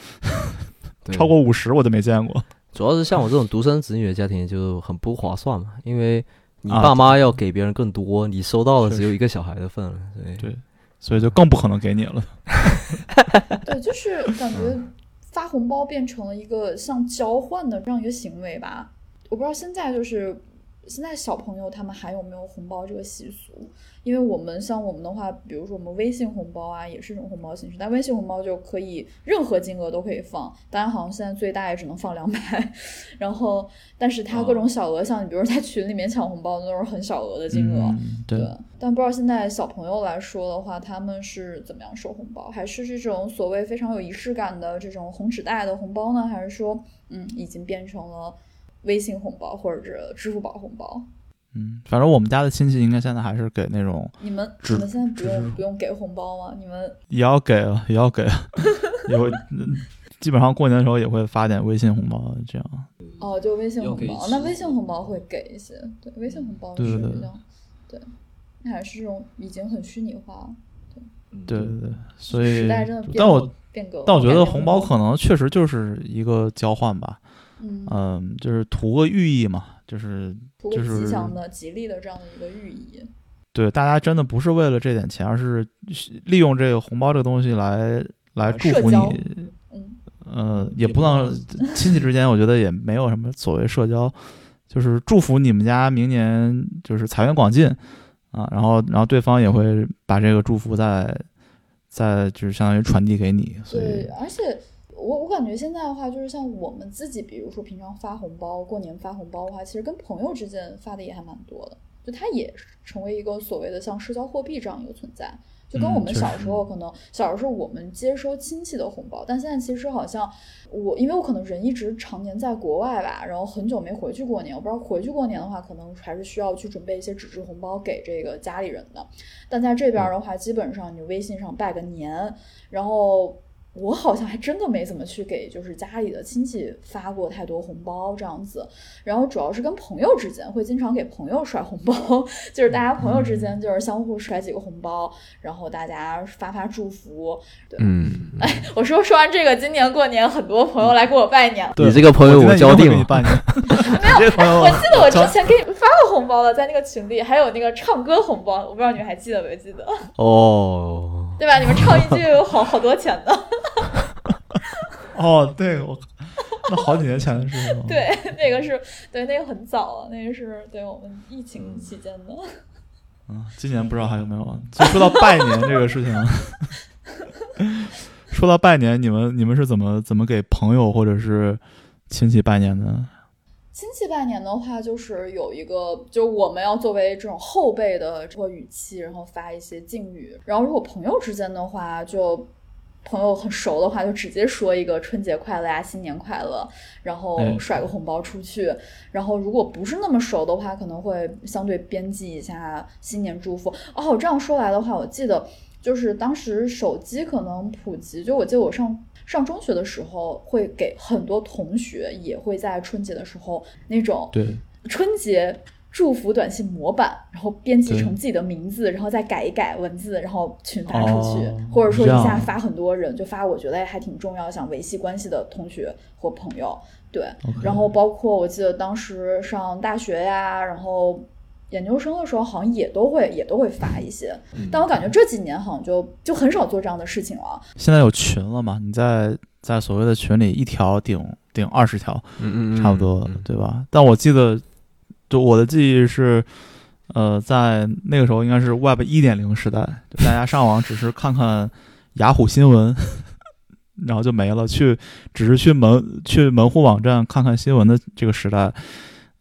对。超过五十我都没见过。主要是像我这种独生子女的家庭就很不划算嘛，因为你啊爸妈要给别人更多，你收到的只有一个小孩的份了，对对。所以就更不可能给你了。对，就是感觉发红包变成了一个像交换的这样一个行为吧。我不知道现在就是现在小朋友他们还有没有红包这个习俗？因为我们像我们的话，比如说我们微信红包啊，也是一种红包形式，但微信红包就可以任何金额都可以放，当然好像现在最大也只能放两百，然后但是它各种小额，像你比如说在群里面抢红包，那都是很小额的金额。嗯，对，对，但不知道现在小朋友来说的话，他们是怎么样收红包？还是这种所谓非常有仪式感的这种红纸袋的红包呢？还是说，嗯，已经变成了微信红包或者是支付宝红包？嗯，反正我们家的亲戚应该现在还是给那种你们你们现在不用不用给红包吗？你们也要给了，也要给了，也会嗯基本上过年的时候也会发点微信红包，这样。哦，就微信红包，那微信红包会给一些，对，微信红包是比较，对，那还是这种已经很虚拟化了。对对对，所以时代真的但我但我觉得红包可能确实就是一个交换吧，嗯，嗯，就是图个寓意嘛，就是图个就是吉祥的、吉利的这样的一个寓意。对大家真的不是为了这点钱，而是利用这个红包这个东西来来祝福你。嗯，呃，也不能亲戚之间，我觉得也没有什么所谓社交，就是祝福你们家明年就是财源广进啊，然后然后对方也会把这个祝福再再就是相当于传递给你，所对以，而且我我感觉现在的话，就是像我们自己，比如说平常发红包、过年发红包的话，其实跟朋友之间发的也还蛮多的，就它也成为一个所谓的像社交货币这样一个存在。就跟嗯我们小时候可能小时候我们接收亲戚的红包，但现在其实好像我因为我可能人一直常年在国外吧，然后很久没回去过年，我不知道回去过年的话，可能还是需要去准备一些纸质红包给这个家里人的。但在这边儿的话，基本上你微信上拜个年，然后我好像还真的没怎么去给就是家里的亲戚发过太多红包这样子，然后主要是跟朋友之间会经常给朋友甩红包，就是大家朋友之间就是相互甩几个红包，然后大家发发祝福。对，嗯，我说说完这个，今年过年很多朋友来给我拜年，你这个朋友我我交定了，今天一定会给你办年，没有，我记得我之前给你们发过红包了，在那个群里，还有那个唱歌红包，我不知道你们还记得没记得，哦，对吧？你们唱一句有好好多钱的。哦，对我那好几年前的事情了，对，那个是对，那个很早了，那个是对我们疫情期间的。嗯，今年不知道还有没有了。就说到拜年这个事情，说到拜年，你们你们是怎么怎么给朋友或者是亲戚拜年的？亲戚拜年的话，就是有一个，就是我们要作为这种后辈的这个语气，然后发一些敬语。然后如果朋友之间的话，就朋友很熟的话，就直接说一个春节快乐呀、新年快乐，然后哎甩个红包出去。然后如果不是那么熟的话，可能会相对编辑一下新年祝福。哦，这样说来的话，我记得就是当时手机可能普及，就我记得我上。上中学的时候，会给很多同学也会在春节的时候那种对，春节祝福短信模板，然后编辑成自己的名字，然后再改一改文字，然后群发出去，哦或者说一下发很多人，就发我觉得还挺重要，想维系关系的同学或朋友。对然后包括我记得当时上大学呀，然后。研究生的时候好像也都会也都会发一些，嗯但我感觉这几年好像就就很少做这样的事情了。现在有群了嘛？你在在所谓的群里一条顶顶二十条，嗯嗯，差不多，嗯对吧？但我记得，就我的记忆是，呃，在那个时候应该是 Web 一点零时代，就大家上网只是看看雅虎新闻，然后就没了，去只是去门去门户网站看看新闻的这个时代。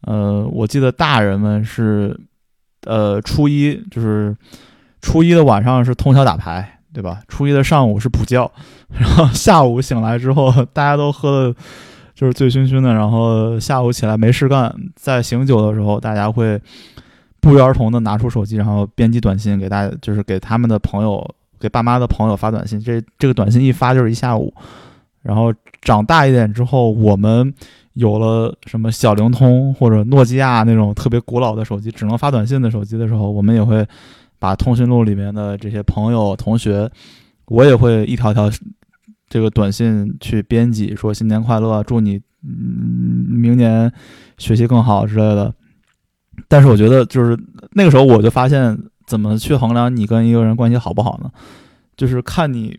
呃，我记得大人们是，呃，初一就是初一的晚上是通宵打牌，对吧？初一的上午是补觉，然后下午醒来之后，大家都喝的就是醉醺醺的，然后下午起来没事干，在醒酒的时候，大家会不约而同的拿出手机，然后编辑短信给大家，就是给他们的朋友、给爸妈的朋友发短信。这这个短信一发就是一下午。然后长大一点之后，我们有了什么小灵通或者诺基亚那种特别古老的手机，只能发短信的手机的时候，我们也会把通讯录里面的这些朋友、同学，我也会一条条这个短信去编辑，说新年快乐，祝你嗯明年学习更好之类的。但是我觉得，就是那个时候我就发现，怎么去衡量你跟一个人关系好不好呢？就是看你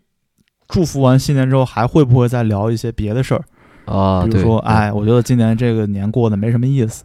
祝福完新年之后，还会不会再聊一些别的事儿，啊，比如说，对哎，我觉得今年这个年过得没什么意思，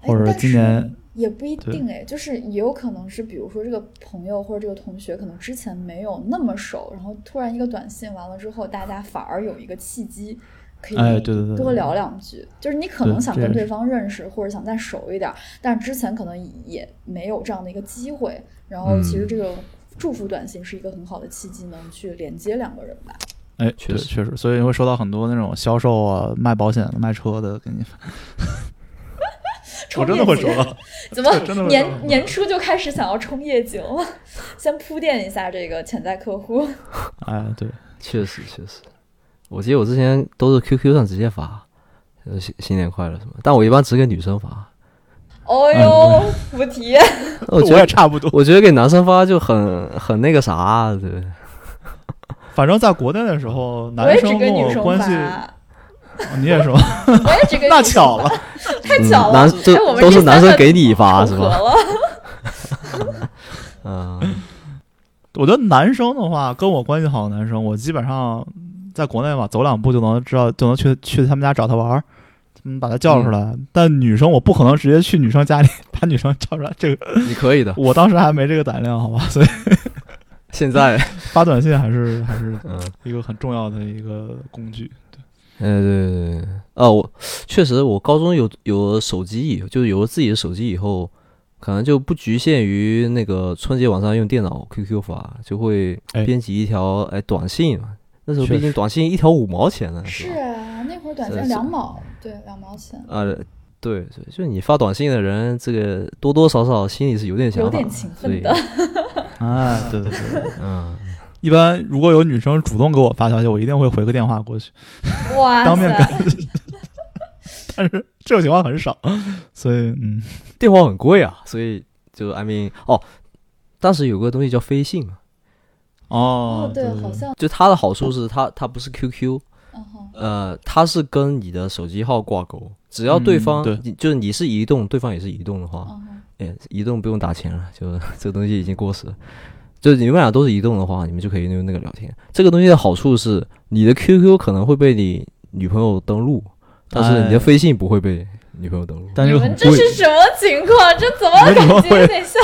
或者今年也不一定哎，就是也有可能是，比如说这个朋友或者这个同学可能之前没有那么熟，然后突然一个短信完了之后，大家反而有一个契机。可以哎对对对多聊两句，就是你可能想跟对方认识，或者想再熟一点儿，但是之前可能也没有这样的一个机会。然后其实嗯这个祝福短信是一个很好的契机，能去连接两个人吧。哎，确实确实，所以会收到很多那种销售啊、卖保险的、卖车的给你发，我真的会收到。怎么 年年初就开始想要冲业绩了？先铺垫一下这个潜在客户。哎，对，确实确实，我记得我之前都是 QQ 上直接发，呃新新年快乐什么，但我一般只给女生发。哦呦，不提。我觉得我也差不多。我觉得给男生发就很很那个啥，对，反正在国内的时候，男生跟我关系，你也是吗？我也只跟女生那巧了，，太巧了。嗯男这哎都是男生给你发是吧？了。嗯，我觉得男生的话，跟我关系好的男生，我基本上在国内嘛，走两步就能知道，就能去去他们家找他玩儿，嗯，把他叫出来。但女生我不可能直接去女生家里把女生叫出来，这个你可以的。我当时还没这个胆量，好吧？所以现在，发短信还是还是嗯，一个很重要的一个工具。呃，对对对，啊，我确实，我高中有有了手机以后，就是有了自己的手机以后，可能就不局限于那个春节晚上用电脑 QQ 发，就会哎编辑一条哎短信嘛。那时候毕竟短信一条五毛钱呢，是？啊，那会儿短信两毛，对，两毛钱，啊，对对，就是你发短信的人，这个多多少少心里是有点想法的，有点勤所以奋的。啊，对对对，嗯，一般如果有女生主动给我发消息，我一定会回个电话过去，哇当面塞，但是这种情况很少，所以嗯，电话很贵啊，所以就 I mean 哦，当时有个东西叫飞信嘛，哦，对，对好像，就它的好处是它它不是 QQ，呃，它是跟你的手机号挂钩，只要对方、嗯对就是你是移动，对方也是移动的话，哎，移动不用打钱了，就这个东西已经过时了。就是你们俩都是移动的话，你们就可以用那个聊天。这个东西的好处是，你的 QQ 可能会被你女朋友登录，但是你哎的飞信不会被女朋友登录。但你这个很贵，们这是什么情况？这怎么感觉有点像？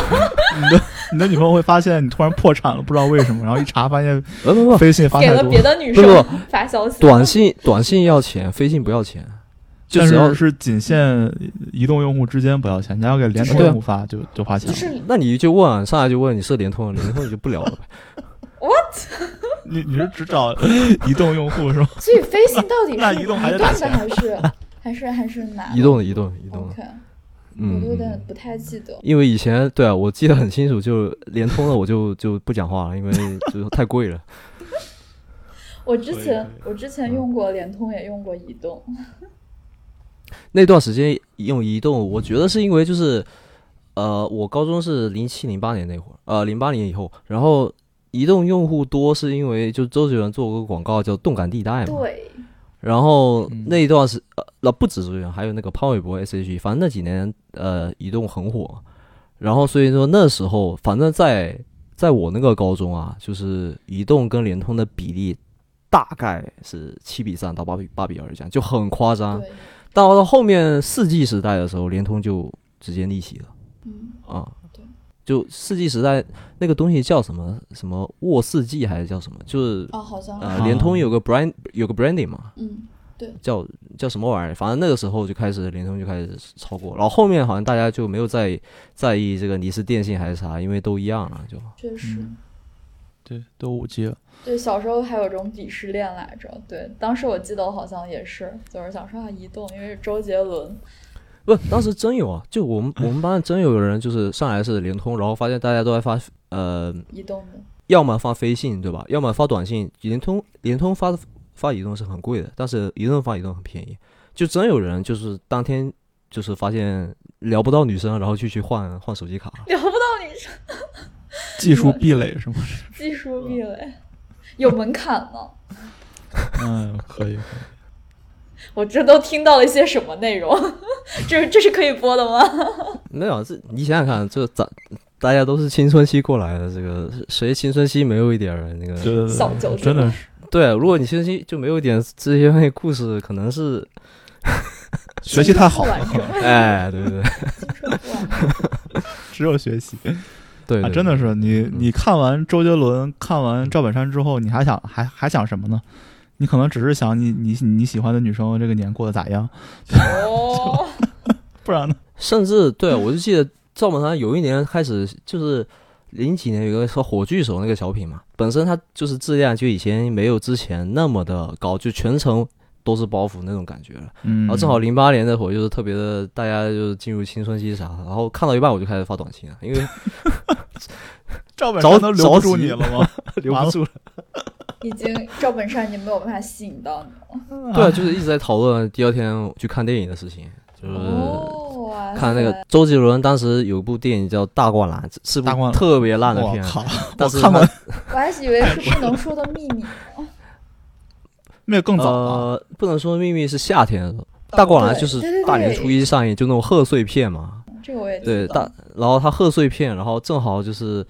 你的女朋友会发现你突然破产了，不知道为什么，然后一查发现呃不不，飞信发太多。给了别，的女不生不。发消息，短信短信要钱，飞信不要钱，就但只要是是仅限移动用户之间不要钱，你要给联通用户发就就花钱是那你就问啊，上来就问你是联通的，联通你就不聊了呗。What？你你是只找移动用户是吗？所以飞信到底是 那移动还是移动的还是还是还是哪移动的移动的移动的嗯，都有点嗯不太记得。因为以前对啊，我记得很清楚，就联通的我就就不讲话了，因为就是太贵了。我之前我之前嗯用过联通，也用过移动。那段时间用移动，我觉得是因为就是，呃，我高中是零七零八年那会儿，呃，零八年以后，然后移动用户多是因为就周杰伦做过个广告叫动感地带嘛，对，然后嗯那一段是呃，那不止周杰伦，还有那个潘玮柏 S.H.E，反正那几年呃移动很火，然后所以说那时候反正在在我那个高中啊，就是移动跟联通的比例大概是七比三到八比八比二这样，就很夸张。对，到了后面四 G 时代的时候，联通就直接逆袭了嗯，啊对。就四 G 时代那个东西叫什么什么沃四 G 还是叫什么？就是哦，好像呃，联通有个 brand 有个 branding 嘛，嗯，对叫叫什么玩意儿？反正那个时候就开始联通就开始超过，然后后面好像大家就没有在在意这个你是电信还是啥，因为都一样了，就确实。嗯对，都五 G 了。对，小时候还有这种鄙视链来着。对，当时我记得我好像也是，就是想说啊，移动，因为是周杰伦。不，当时真有啊，就我们我们班真有人就是上来是联通，然后发现大家都在发呃，移动的，要么发飞信对吧？要么发短信。联通联通发发移动是很贵的，但是移动发移动很便宜。就真有人就是当天就是发现聊不到女生，然后就去换换手机卡。聊不到女生，技术壁垒是吗？技术壁垒，有门槛吗？嗯，可以。我这都听到了一些什么内容？这这是可以播的吗？没有，这你想想看，这咱大家都是青春期过来的，这个谁青春期没有一点儿那个小九真的是对。如果你青春期就没有一点这些那故事，可能是 学习太好了。哎，对对对，只有学习。对，真的是你你看完周杰伦，看完赵本山之后，你还想还还想什么呢？你可能只是想你你你喜欢的女生这个年过得咋样？哦，不然呢？甚至对我就记得赵本山有一年开始就是零几年有一个说火炬手那个小品嘛，本身他就是质量就以前没有之前那么的高，就全程都是包袱那种感觉了。嗯，然后正好零八年那会儿就是特别的，大家就是进入青春期啥，然后看到一半我就开始发短信了，因为 赵本山都留不住你了吗？留不住了。已经赵本山已经没有办法吸引到你了。对啊，就是一直在讨论第二天去看电影的事情，就是看那个周杰伦当时有一部电影叫《大灌篮》，是部特别烂的片。我看过，我还以为是不能说的秘密。没有更早呃，不能说秘密是夏天，《大灌篮》就是大年初一上映，就那种贺岁片嘛。这个我也对大，然后他贺岁片，然后正好就是。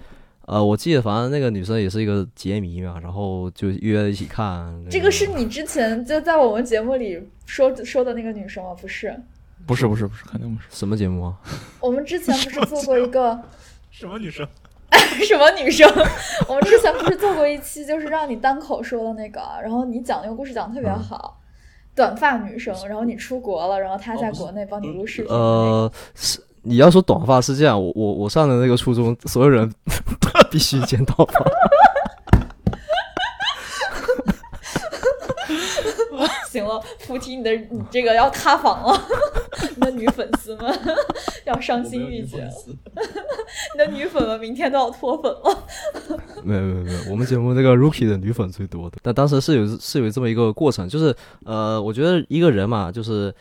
呃，我记得反正那个女生也是一个杰迷嘛，然后就约一起看。这个是你之前就在我们节目里说说的那个女生吗？不是，不是，不是，不是，肯定不是。什么节目啊？我们之前不是做过一个 什么女生？什么女生？我们之前不是做过一期，就是让你单口说的那个，然后你讲那个故事讲的特别好，短发女生，然后你出国了，然后她在国内帮你录视频。呃，是。你要说短发是这样，我我我上的那个初中，所有人 必须剪短发。行了，菩提，你的你这个要塌房了，你的女粉丝们要伤心欲绝了，你的女粉们明天都要脱粉了。没有没有没有，我们节目那个 rookie 的女粉最多的，但当时是有是有这么一个过程，就是呃，我觉得一个人嘛，就是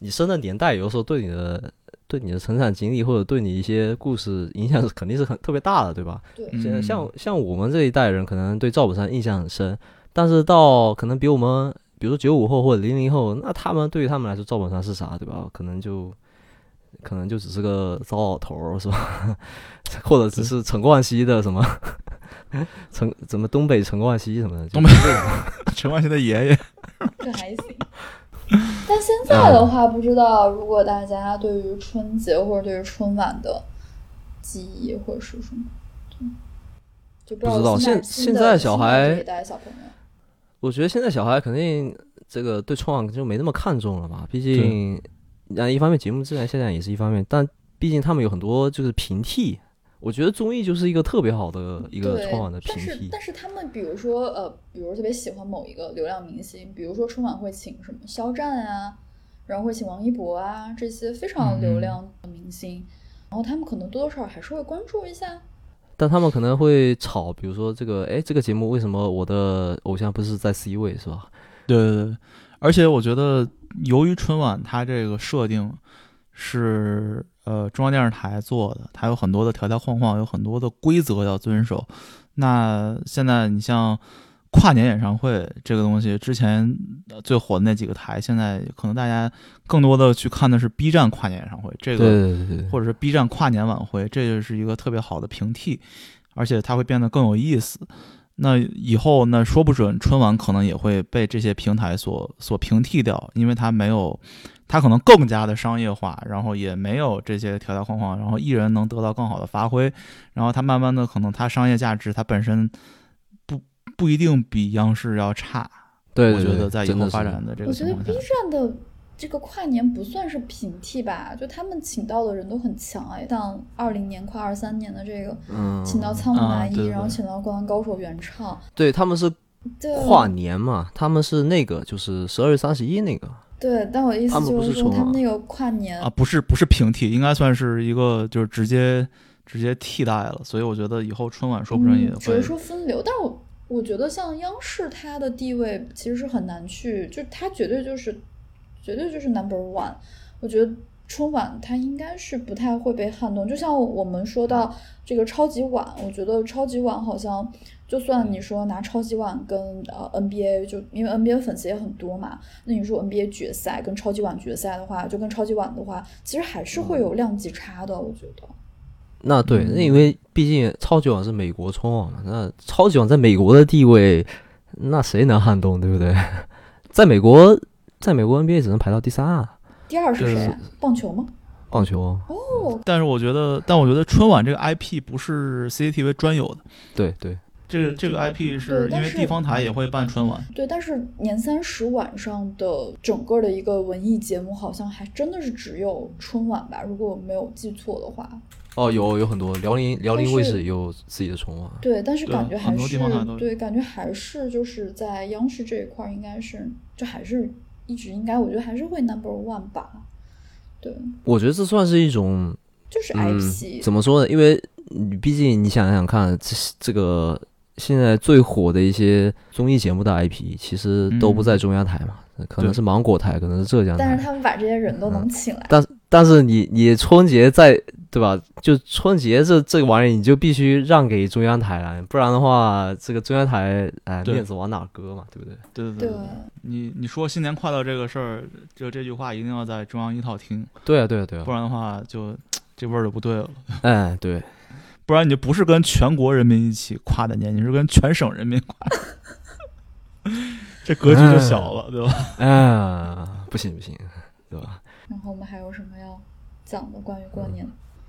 你生的年代，有的时候对你的。对你的成长经历或者对你一些故事影响是肯定是很特别大的，对吧？对，像像我们这一代人可能对赵本山印象很深，但是到可能比我们，比如说九五后或者零零后，那他们对于他们来说赵本山是啥，对吧？可能就可能就只是个糟老头，是吧？或者只是陈冠希的什么 陈怎么东北陈冠希什么的，东北 陈冠希的爷爷，这还行。但现在的话，不知道如果大家对于春节或者对于春晚的记忆或者是什么，就不知道现现在小孩带小朋友，我觉得现在小孩肯定这个对春晚就没那么看重了吧？毕竟，那一方面节目质量下降也是一方面，但毕竟他们有很多就是平替。我觉得综艺就是一个特别好的一个春晚的平替。但是但是他们比如说呃，比如特别喜欢某一个流量明星，比如说春晚会请什么肖战啊，然后会请王一博啊这些非常流量的明星，然后他们可能多多少少还是会关注一下。但他们可能会吵，比如说这个哎，这个节目为什么我的偶像不是在 C 位是吧？对对对，而且我觉得由于春晚它这个设定是。呃，中央电视台做的，它有很多的条条框框，有很多的规则要遵守。那现在你像跨年演唱会这个东西，之前最火的那几个台，现在可能大家更多的去看的是 B 站跨年演唱会，这个或者是 B 站跨年晚会，这就是一个特别好的平替，而且它会变得更有意思。那以后那说不准春晚可能也会被这些平台所所平替掉，因为它没有。它可能更加的商业化，然后也没有这些条条框框，然后艺人能得到更好的发挥，然后它慢慢的可能它商业价值它本身不不一定比央视要差。对，我觉得在以后发展的这个我觉得 B 站的这个跨年不算是平替吧，就他们请到的人都很强哎，像二零年跨二三年的这个，嗯，请到仓木麻衣，啊对对然后请到灌篮高手原唱，对他们是跨年嘛，他们是那个就是十二月三十一那个，对，但我意思就是说，他们那个跨年啊，不是不是平替，应该算是一个就是直接直接替代了，所以我觉得以后春晚说不准也嗯、只会是说分流，但我我觉得像央视它的地位其实是很难去，就它绝对就是绝对就是 number one。我觉得春晚它应该是不太会被撼动，就像我们说到这个超级碗，我觉得超级碗好像。就算你说拿超级碗跟呃 NBA，就因为 NBA 粉丝也很多嘛，那你说 NBA 决赛跟超级碗决赛的话，就跟超级碗的话，其实还是会有量级差的，我觉得。那对，嗯那因为毕竟超级碗是美国春晚嘛，那超级碗在美国的地位，那谁能撼动，对不对？在美国，在美国 NBA 只能排到第三啊，第二是谁啊？棒球吗？棒球啊，哦，但是我觉得，但我觉得春晚这个 IP 不是 CCTV 专有的，对对，这个这个 IP 是因为地方台也会办春晚，对，但是年三十晚上的整个的一个文艺节目，好像还真的是只有春晚吧？如果我没有记错的话。哦，有有很多辽宁辽宁卫视也有自己的春晚，对，但是感觉还很多地是对，感觉还是就是在央视这一块儿，应该是就还是一直应该，我觉得还是会 number one 吧。对，我觉得这算是一种就是嗯 IP，、，怎么说呢？因为你毕竟你想想看，这这个现在最火的一些综艺节目的 IP，其实都不在中央台嘛，可能是芒果台，可能是浙江台。但是他们把这些人都能请来，但但是你你春节在对吧？就春节这这个玩意儿，你就必须让给中央台了，不然的话，这个中央台哎对面子往哪搁嘛，对不对？对对对对，你你说新年快乐这个事儿，就这句话一定要在中央一套听，对啊对啊对啊不，然的话就这味儿就不对了。哎对，不然你就不是跟全国人民一起跨的年，你是跟全省人民跨，这格局就小了，对吧？哎不行不行，对吧？然后我们还有什么要讲的关于过年？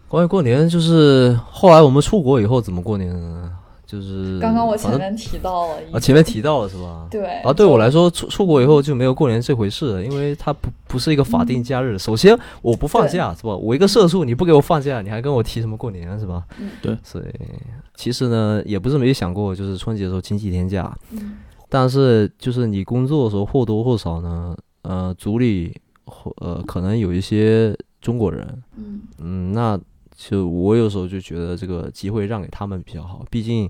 关于过年，就是后来我们出国以后怎么过年呢？就是刚刚我前面提到了啊，前面提到了是吧？对啊，对我来说，出出国以后就没有过年这回事了，因为它不不是一个法定假日。首先，我不放假是吧？我一个社畜，你不给我放假，你还跟我提什么过年是吧？嗯对所以其实呢，也不是没想过，就是春节的时候请几天假，嗯但是就是你工作的时候或多或少呢，呃，组里或呃可能有一些中国人，嗯。嗯，那就我有时候就觉得这个机会让给他们比较好，毕竟，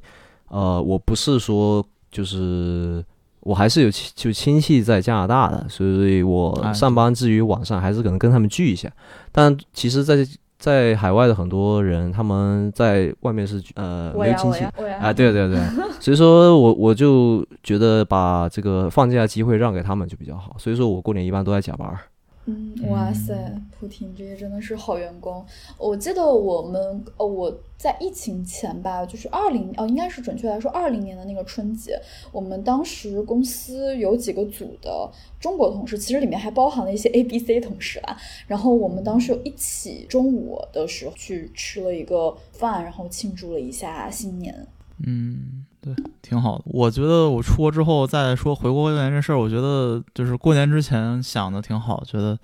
呃，我不是说就是我还是有亲就亲戚在加拿大的，所以我哎上班之余晚上还是可能跟他们聚一下。但其实在，在海外的很多人，他们在外面是呃没有亲戚啊，对对对，所以说我我就觉得把这个放假机会让给他们就比较好，所以说我过年一般都在加班儿。嗯，哇塞，普婷这些真的是好员工。我记得我们呃我在疫情前吧，就是二零哦，应该是准确来说二零年的那个春节，我们当时公司有几个组的中国同事，其实里面还包含了一些 A、B、C 同事啦。然后我们当时有一起中午的时候去吃了一个饭，然后庆祝了一下新年。嗯，对，挺好的。我觉得我出国之后再说回国过年这事儿，我觉得就是过年之前想的挺好，觉得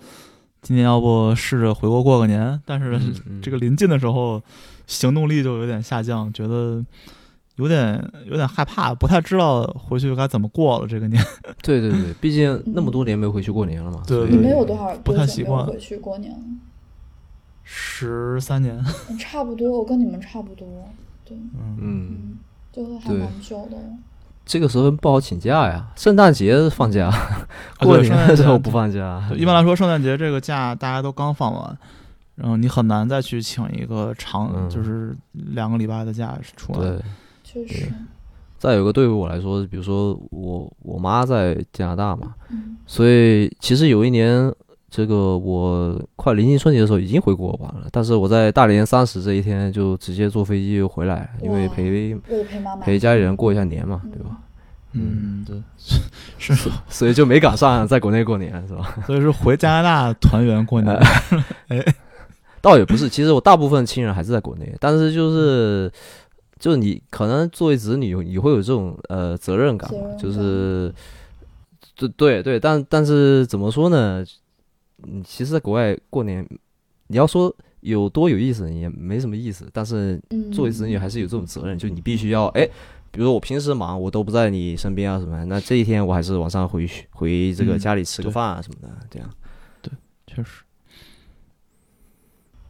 今年要不试着回国过个年，但是 这个临近的时候行动力就有点下降，觉得有点有点害怕，不太知道回去该怎么过了这个年。对对对，毕竟那么多年没回去过年了嘛。对你没有多少不太习惯回去过年了？十三年，嗯差不多，我跟你们差不多。对，嗯，嗯，嗯，就还对蛮久的。这个时候不好请假呀，圣诞节放假，啊过年对圣诞节。的时候不放假。对一般来说，圣诞节这个假大家都刚放完，然后你很难再去请一个长，嗯。就是两个礼拜的假出来。对，确实，再有一个对于我来说，比如说我我妈在加拿大嘛，嗯。所以其实有一年，这个我快临近春节的时候已经回国玩了，但是我在大年三十这一天就直接坐飞机又回来，因为陪陪妈妈，陪家里人过一下年嘛，对吧？嗯，对，是，所以就没赶上在国内过年，是吧？所以说回加拿大团圆过年。倒也不是，其实我大部分亲人还是在国内，但是就是就是你可能作为子女，你会有这种呃责任感嘛，责任感就是对对对，但但是怎么说呢？你其实在国外过年，你要说有多有意思也没什么意思，但是嗯，作为子女还是有这种责任，就你必须要哎，比如说我平时忙，我都不在你身边啊什么，那这一天我还是晚上回去回这个嗯家里吃个饭啊什么的，这样。对确实。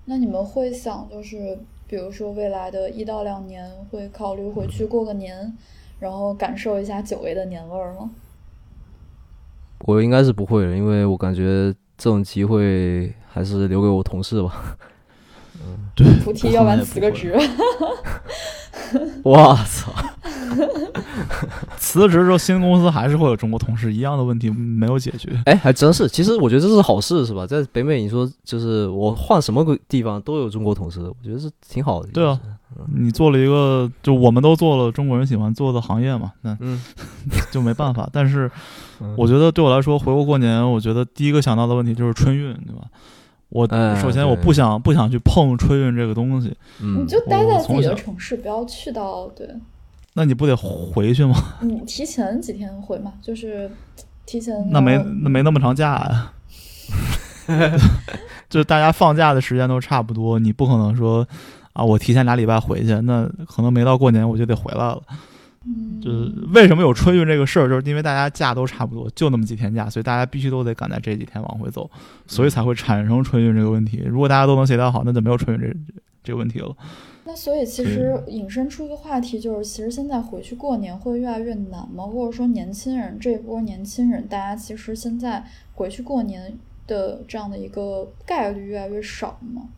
那你们会想，就是比如说未来的一到两年，会考虑回去过个年，然后感受一下久违的年味儿吗？我应该是不会的，因为我感觉这种机会还是留给我同事吧。对，菩提，要不然可能也不会辞个职。我操！辞职之后，新公司还是会有中国同事一样的问题没有解决。哎，还真是。其实我觉得这是好事，是吧？在北美，你说就是我换什么个地方都有中国同事，我觉得是挺好的。对啊，你做了一个，就我们都做了中国人喜欢做的行业嘛，那嗯，就没办法。但是嗯我觉得对我来说，回国过年，我觉得第一个想到的问题就是春运，对吧？我哎首先我不想不想去碰春运这个东西，嗯你就待在自己的城市，不要去到对。那你不得回去吗？你 提前几天回嘛，就是提前那没那没那么长假呀。就大家放假的时间都差不多，你不可能说啊，我提前俩礼拜回去，那可能没到过年我就得回来了。嗯，就是为什么有春运这个事儿，就是因为大家假都差不多，就那么几天假，所以大家必须都得赶在这几天往回走，所以才会产生春运这个问题。如果大家都能协调好，那就没有春运这这个问题了。那所以其实引申出一个话题，就是其实现在回去过年会越来越难吗？或者说年轻人这一波年轻人，大家其实现在回去过年的这样的一个概率越来越少吗？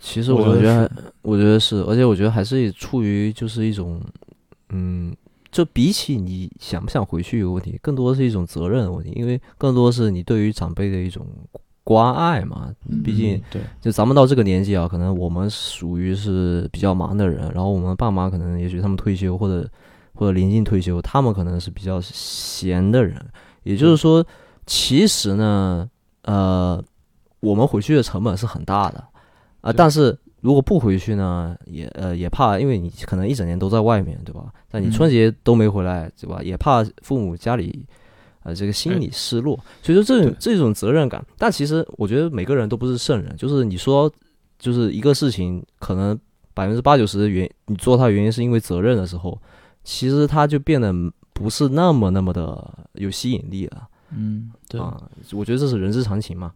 其实我觉得我觉得是，我觉得是，而且我觉得还是处于就是一种，嗯，就比起你想不想回去一个问题，更多的是一种责任的问题，因为更多是你对于长辈的一种关爱嘛。毕竟嗯对，就咱们到这个年纪啊，可能我们属于是比较忙的人，然后我们爸妈可能也许他们退休或者或者临近退休，他们可能是比较闲的人。也就是说，其实呢，呃，我们回去的成本是很大的啊、对但是如果不回去呢，也呃也怕，因为你可能一整年都在外面，对吧？但你嗯春节都没回来，对吧？也怕父母家里。呃，这个心理失落，所以说这种这种责任感，但其实我觉得每个人都不是圣人，就是你说，就是一个事情可能百分之八九十的原你做它原因是因为责任的时候，其实它就变得不是那么那么的有吸引力了嗯，对。啊。我觉得这是人之常情嘛。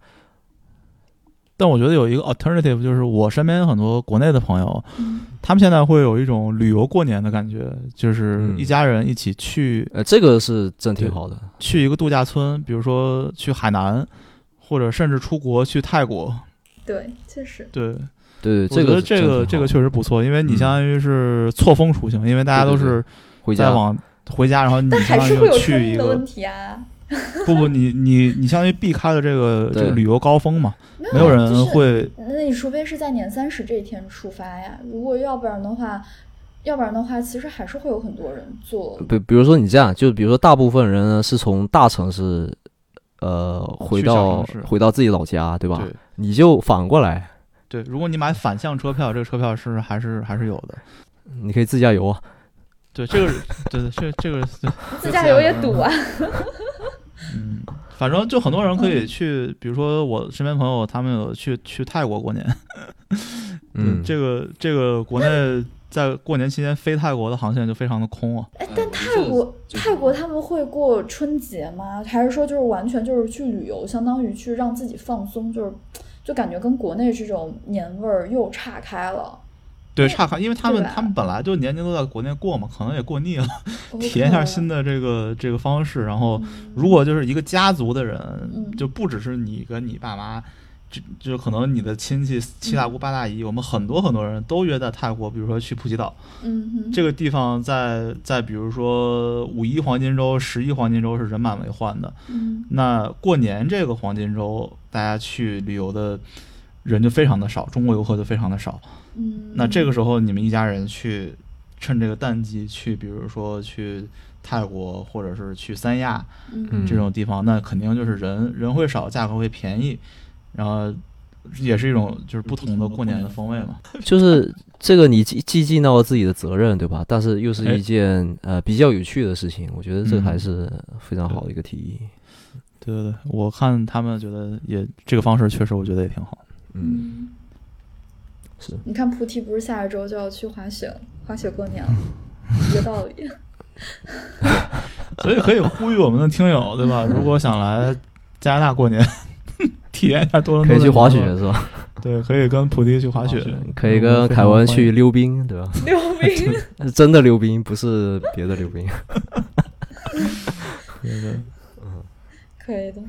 但我觉得有一个 alternative，就是我身边很多国内的朋友，嗯。他们现在会有一种旅游过年的感觉，就是嗯一家人一起去呃，这个是真挺好的。去一个度假村，比如说去海南，或者甚至出国去泰国。对，确实，对，对对，我觉得这个这个确实不错，因为你嗯。相当于是错峰出行，因为大家都是回家。在往回家，然后你但还相当于是会有去一个问题啊。不不，你你你相当于避开了这个这个旅游高峰嘛，没没有人就是会那你除非是在年三十这一天出发呀，如果要不然的话，要不然的话，其实还是会有很多人做。比比如说你这样，就比如说大部分人是从大城市，呃，回到回到自己老家，对吧？对你就反过来，对，如果你买反向车票，这个车票是还是还是有的。你可以自驾游啊。对，这个对对，这这个自驾游也堵啊。嗯，反正就很多人可以去，比如说我身边朋友，他们有去去泰国过年。嗯，这个这个国内在过年期间飞泰国的航线就非常的空啊。哎，但泰国泰国他们会过春节吗？还是说就是完全就是去旅游，相当于去让自己放松，就是就感觉跟国内这种年味儿又岔开了。对，差开，因为他们他们本来就年年都在国内过嘛，可能也过腻了体验一下新的这个这个方式。然后，嗯如果就是一个家族的人，嗯就不只是你跟你爸妈，就就可能你的亲戚七大姑八大姨，我们很多很多人都约在泰国，比如说去普吉岛嗯，这个地方在，在比如说五一黄金周、十一黄金周是人满为患的。嗯那过年这个黄金周，大家去旅游的人就非常的少，中国游客就非常的少。嗯，那这个时候，你们一家人去趁这个淡季去，比如说去泰国或者是去三亚嗯这种地方，那肯定就是人人会少，价格会便宜，然后也是一种就是不同的过年的风味嘛。就是这个你既既尽到了自己的责任，对吧？但是又是哎一件呃比较有趣的事情，我觉得这嗯还是非常好的一个提议。对对对，我看他们觉得也这个方式确实，我觉得也挺好。嗯，是你看菩提不是下一周就要去滑雪了，滑雪过年了，一个道理。所以可以呼吁我们的听友，对吧？如果想来加拿大过年，体验一下多伦多可以去滑雪是吧？对，可以跟菩提去滑雪，可以跟凯文去溜冰，对吧？溜冰，是真的溜冰，不是别的溜冰。对对对，可以的，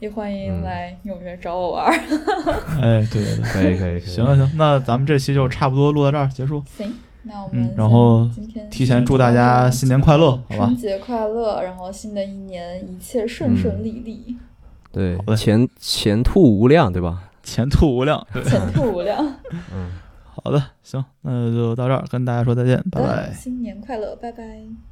也欢迎嗯来纽约找我玩儿。哎，对对对，可以可以，可以行了行，那咱们这期就差不多录到这儿结束。行，那我嗯们然后今天提前祝大家新年快乐，好吧春？节快乐，然后新的一年一切顺顺利利，对前前途无量，对吧？前途无量。对，前途无量。嗯。好的，行，那就到这儿，跟大家说再见，拜拜。新年快乐，拜拜。